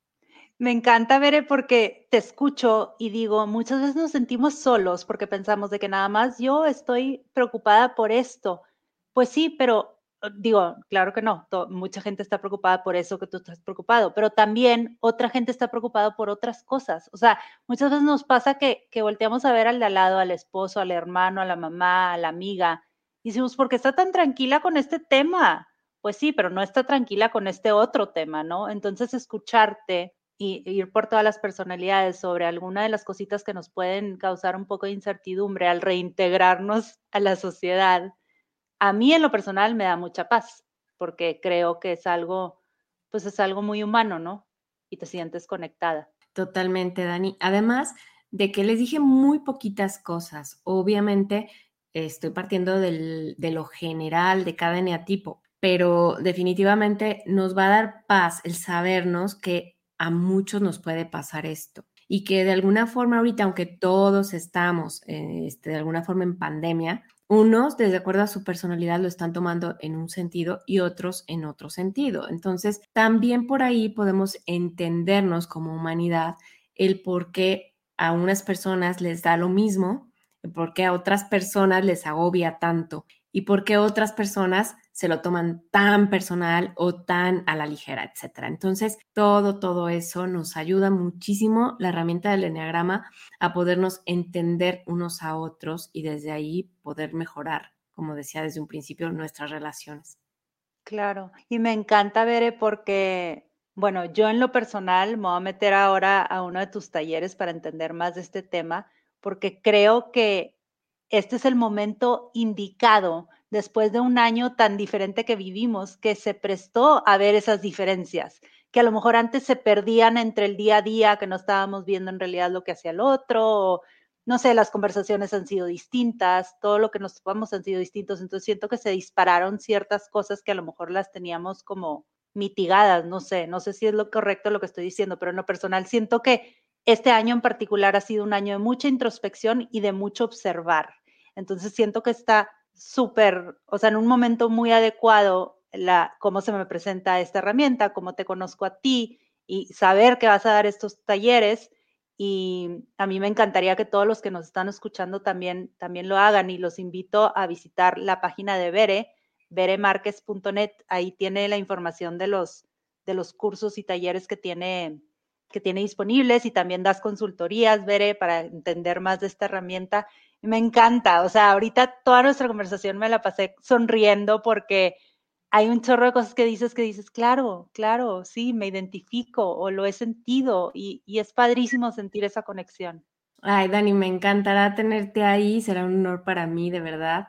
Me encanta, Bere, porque te escucho y digo, muchas veces nos sentimos solos porque pensamos de que nada más yo estoy preocupada por esto. Pues sí, pero eh, digo, claro que no, mucha gente está preocupada por eso que tú estás preocupado, pero también otra gente está preocupada por otras cosas. O sea, muchas veces nos pasa que, que volteamos a ver al de al lado, al esposo, al hermano, a la mamá, a la amiga, y decimos, ¿por qué está tan tranquila con este tema? Pues sí, pero no está tranquila con este otro tema, ¿no? Entonces, escucharte y ir por todas las personalidades sobre alguna de las cositas que nos pueden causar un poco de incertidumbre al reintegrarnos a la sociedad, a mí en lo personal me da mucha paz, porque creo que es algo, pues es algo muy humano, ¿no? Y te sientes conectada. Totalmente, Dani. Además de que les dije muy poquitas cosas, obviamente estoy partiendo del, de lo general de cada eneatipo, pero definitivamente nos va a dar paz el sabernos que a muchos nos puede pasar esto y que de alguna forma ahorita, aunque todos estamos este, de alguna forma en pandemia, unos, desde acuerdo a su personalidad, lo están tomando en un sentido y otros en otro sentido. Entonces, también por ahí podemos entendernos como humanidad el por qué a unas personas les da lo mismo, por qué a otras personas les agobia tanto y por qué otras personas se lo toman tan personal o tan a la ligera, etcétera. Entonces, todo, todo eso nos ayuda muchísimo la herramienta del enneagrama a podernos entender unos a otros y desde ahí poder mejorar, como decía desde un principio, nuestras relaciones. Claro, y me encanta, ver porque bueno, yo en lo personal me voy a meter ahora a uno de tus talleres para entender más de este tema, porque creo que este es el momento indicado después de un año tan diferente que vivimos, que se prestó a ver esas diferencias, que a lo mejor antes se perdían entre el día a día, que no estábamos viendo en realidad lo que hacía el otro, no sé, las conversaciones han sido distintas, todo lo que nos topamos han sido distintos, entonces siento que se dispararon ciertas cosas que a lo mejor las teníamos como mitigadas, no sé, no sé si es lo correcto lo que estoy diciendo, pero en lo personal siento que este año en particular ha sido un año de mucha introspección y de mucho observar. Entonces siento que está súper, o sea, en un momento muy adecuado, la, cómo se me presenta esta herramienta, cómo te conozco a ti y saber que vas a dar estos talleres. Y a mí me encantaría que todos los que nos están escuchando también, también lo hagan y los invito a visitar la página de Bere, beremarquez.net. Ahí tiene la información de los, de los cursos y talleres que tiene, que tiene disponibles y también das consultorías, Veré, para entender más de esta herramienta. me encanta, o sea, ahorita toda nuestra conversación me la pasé sonriendo porque hay un chorro de cosas que dices que dices, claro, claro, sí, me identifico o lo he sentido y, y es padrísimo sentir esa conexión. Ay, Dani, me encantará tenerte ahí, será un honor para mí, de verdad.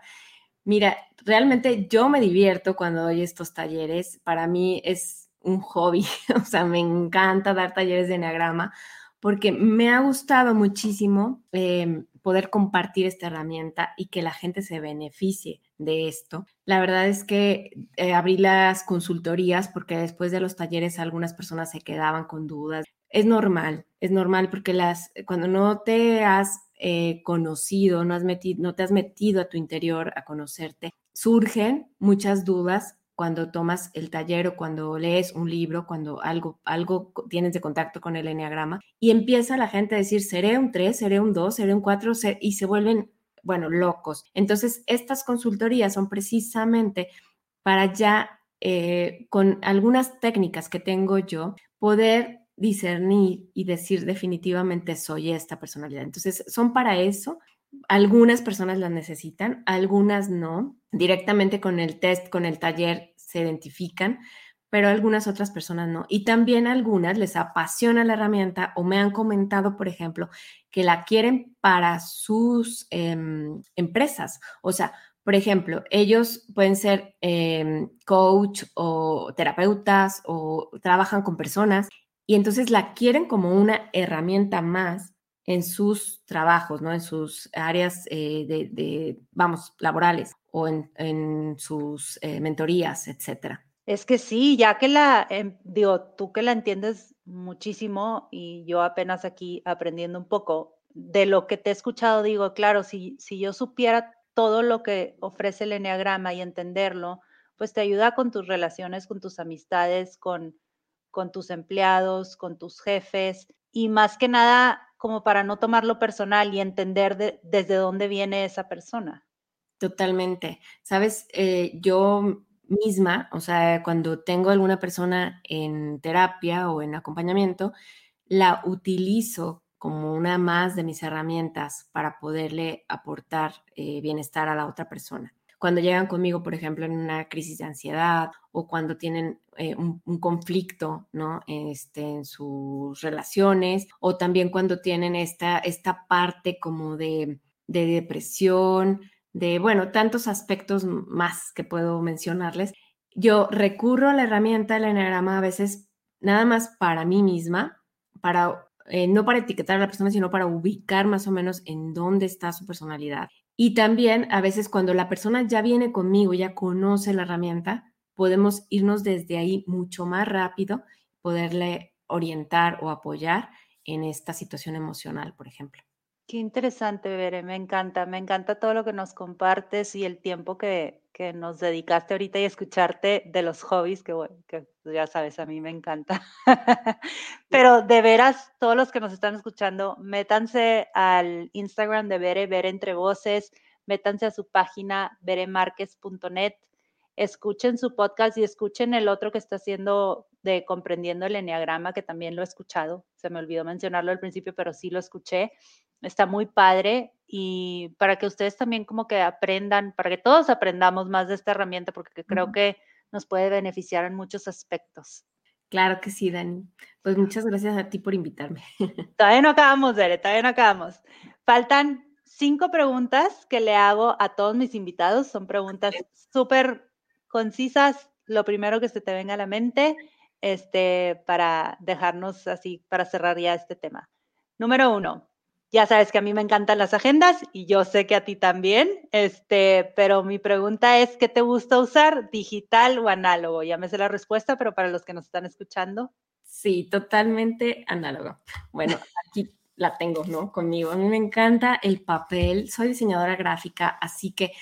Mira, realmente yo me divierto cuando doy estos talleres. Para mí es un hobby, o sea, me encanta dar talleres de enneagrama porque me ha gustado muchísimo em, poder compartir esta herramienta y que la gente se beneficie de esto. La verdad es que eh, abrí las consultorías porque después de los talleres algunas personas se quedaban con dudas. Es normal, es normal porque las, cuando no te has eh, conocido, no, has metido, no te has metido a tu interior a conocerte, surgen muchas dudas cuando tomas el taller o cuando lees un libro, cuando algo, algo tienes de contacto con el enneagrama y empieza la gente a decir, seré un 3, seré un 2, seré un 4 y se vuelven, bueno, locos. Entonces, estas consultorías son precisamente para ya, eh, con algunas técnicas que tengo yo, poder discernir y decir definitivamente soy esta personalidad. Entonces, son para eso. Algunas personas las necesitan, algunas no. Directamente con el test, con el taller, se identifican, pero algunas otras personas no. Y también algunas les apasiona la herramienta o me han comentado, por ejemplo, que la quieren para sus em, empresas. O sea, por ejemplo, ellos pueden ser em, coach o terapeutas o trabajan con personas y entonces la quieren como una herramienta más en sus trabajos, ¿no? En sus áreas eh, de, vamos, laborales o en, sus eh, mentorías, etcétera. Es que sí, ya que la, em, digo, tú que la entiendes muchísimo y yo apenas aquí aprendiendo un poco de lo que te he escuchado, digo, claro, si, si yo supiera todo lo que ofrece el Enneagrama y entenderlo, pues te ayuda con tus relaciones, con tus amistades, con con tus empleados, con tus jefes y más que nada como para no tomarlo personal y entender desde dónde viene esa persona. Totalmente. Sabes, eh, yo misma, o sea, cuando tengo alguna persona en terapia o en acompañamiento, la utilizo como una más de mis herramientas para poderle aportar eh, bienestar a la otra persona cuando llegan conmigo, por ejemplo, en una crisis de ansiedad o cuando tienen eh, un, conflicto, ¿no? Este, en sus relaciones o también cuando tienen esta, esta parte como de, de depresión, de, bueno, tantos aspectos más que puedo mencionarles. Yo recurro a la herramienta del enneagrama a veces nada más para mí misma, para eh, no para etiquetar a la persona, sino para ubicar más o menos en dónde está su personalidad y también a veces cuando la persona ya viene conmigo, ya conoce la herramienta, podemos irnos desde ahí mucho más rápido, poderle orientar o apoyar en esta situación emocional, por ejemplo. Qué interesante, Bere, me encanta, me encanta todo lo que nos compartes y el tiempo que, que nos dedicaste ahorita y escucharte de los hobbies, que, que ya sabes, a mí me encanta. Pero de veras, todos los que nos están escuchando, métanse al Instagram de Bere, Bere Entre Voces, métanse a su página beremarquez.net, escuchen su podcast y escuchen el otro que está haciendo de Comprendiendo el Enneagrama, que también lo he escuchado. Se me olvidó mencionarlo al principio, pero sí lo escuché. Está muy padre y para que ustedes también como que aprendan, para que todos aprendamos más de esta herramienta, porque creo que nos puede beneficiar en muchos aspectos. Claro que sí, Dani. Pues muchas gracias a ti por invitarme. Todavía no acabamos, Dere, todavía no acabamos. Faltan cinco preguntas que le hago a todos mis invitados. Son preguntas súper concisas. Lo primero que se te venga a la mente, este, para dejarnos así, para cerrar ya este tema. Número uno, ya sabes que a mí me encantan las agendas y yo sé que a ti también, este, pero mi pregunta es, ¿qué te gusta usar, digital o análogo? Ya me sé la respuesta, pero para los que nos están escuchando. Sí, totalmente análogo. Bueno, aquí la tengo, ¿no? Conmigo. A mí me encanta el papel, soy diseñadora gráfica, así que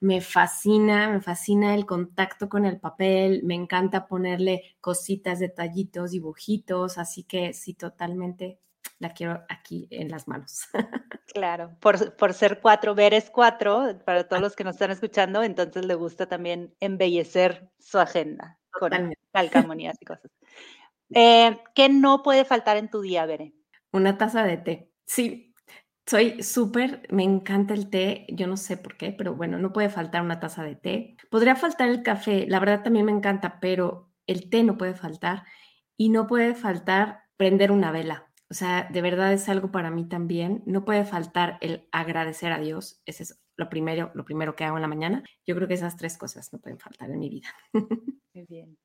me fascina, me fascina el contacto con el papel, me encanta ponerle cositas, detallitos, dibujitos, así que sí, totalmente la quiero aquí en las manos. Claro, por, por ser cuatro, ver es cuatro, para todos los que nos están escuchando, entonces le gusta también embellecer su agenda. con calcamonías y cosas. Eh, ¿Qué no puede faltar en tu día, Bere? Una taza de té. Sí, soy súper, me encanta el té, yo no sé por qué, pero bueno, no puede faltar una taza de té. Podría faltar el café, la verdad también me encanta, pero el té no puede faltar y no puede faltar prender una vela. O sea, de verdad es algo para mí también. No puede faltar el agradecer a Dios. Ese es lo primero, lo primero que hago en la mañana. Yo creo que esas tres cosas no pueden faltar en mi vida. Muy bien.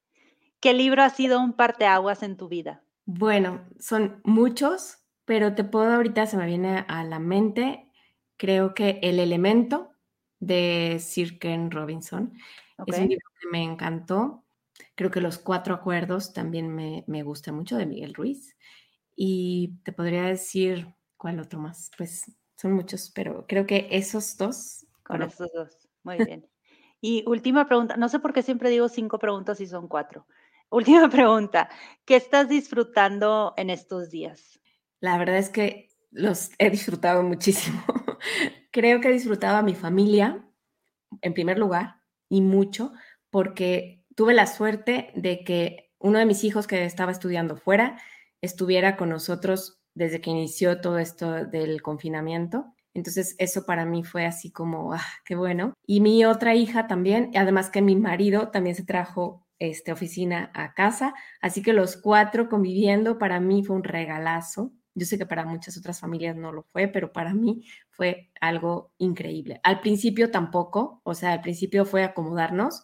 ¿Qué libro ha sido un parteaguas en tu vida? Bueno, son muchos, pero te puedo ahorita, se me viene a la mente, creo que El Elemento de Sir Ken Robinson. Es un libro que me encantó. Creo que Los Cuatro Acuerdos también me, me gusta mucho, de Miguel Ruiz. Y te podría decir, ¿cuál otro más? Pues son muchos, pero creo que esos dos. Con esos dos, muy bien. Y última pregunta, no sé por qué siempre digo cinco preguntas y son cuatro. Última pregunta, ¿qué estás disfrutando en estos días? La verdad es que los he disfrutado muchísimo. creo que he disfrutado a mi familia, en primer lugar, y mucho, porque tuve la suerte de que uno de mis hijos que estaba estudiando fuera estuviera con nosotros desde que inició todo esto del confinamiento. Entonces eso para mí fue así como, ah, qué bueno. Y mi otra hija también, además que mi marido también se trajo este, oficina a casa, así que los cuatro conviviendo para mí fue un regalazo. Yo sé que para muchas otras familias no lo fue, pero para mí fue algo increíble. Al principio tampoco, o sea, al principio fue acomodarnos,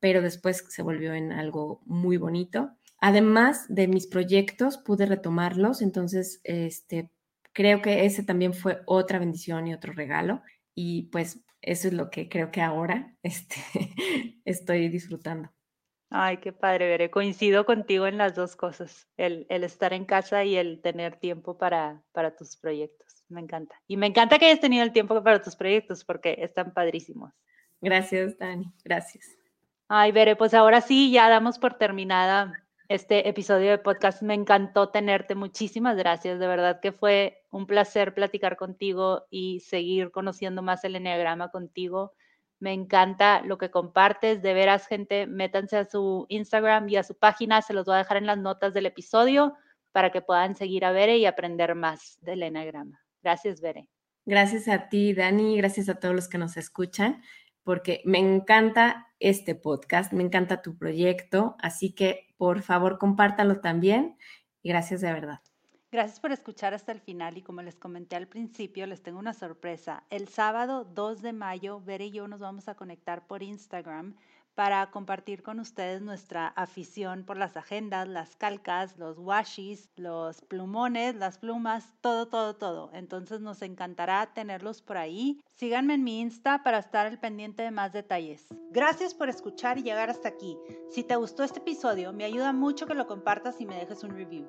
pero después se volvió en algo muy bonito. Además de mis proyectos, pude retomarlos, entonces este, creo que ese también fue otra bendición y otro regalo. Y pues eso es lo que creo que ahora este, estoy disfrutando. Ay, qué padre, Veré. Coincido contigo en las dos cosas, el, el estar en casa y el tener tiempo para, para tus proyectos. Me encanta. Y me encanta que hayas tenido el tiempo para tus proyectos porque están padrísimos. Gracias, Dani. Gracias. Ay, Veré, pues ahora sí, ya damos por terminada este episodio de podcast. Me encantó tenerte. Muchísimas gracias. De verdad que fue un placer platicar contigo y seguir conociendo más el Enneagrama contigo. Me encanta lo que compartes. De veras, gente, métanse a su Instagram y a su página. Se los voy a dejar en las notas del episodio para que puedan seguir a Bere y aprender más del Enneagrama. Gracias, Bere. Gracias a ti, Dani. Gracias a todos los que nos escuchan porque me encanta este podcast, me encanta tu proyecto, así que por favor compártalo también gracias de verdad. Gracias por escuchar hasta el final y como les comenté al principio, les tengo una sorpresa. El sábado 2 de mayo, Ver y yo nos vamos a conectar por Instagram para compartir con ustedes nuestra afición por las agendas, las calcas, los washes, los plumones, las plumas, todo, todo, todo. Entonces nos encantará tenerlos por ahí. Síganme en mi Insta para estar al pendiente de más detalles. Gracias por escuchar y llegar hasta aquí. Si te gustó este episodio, me ayuda mucho que lo compartas y me dejes un review.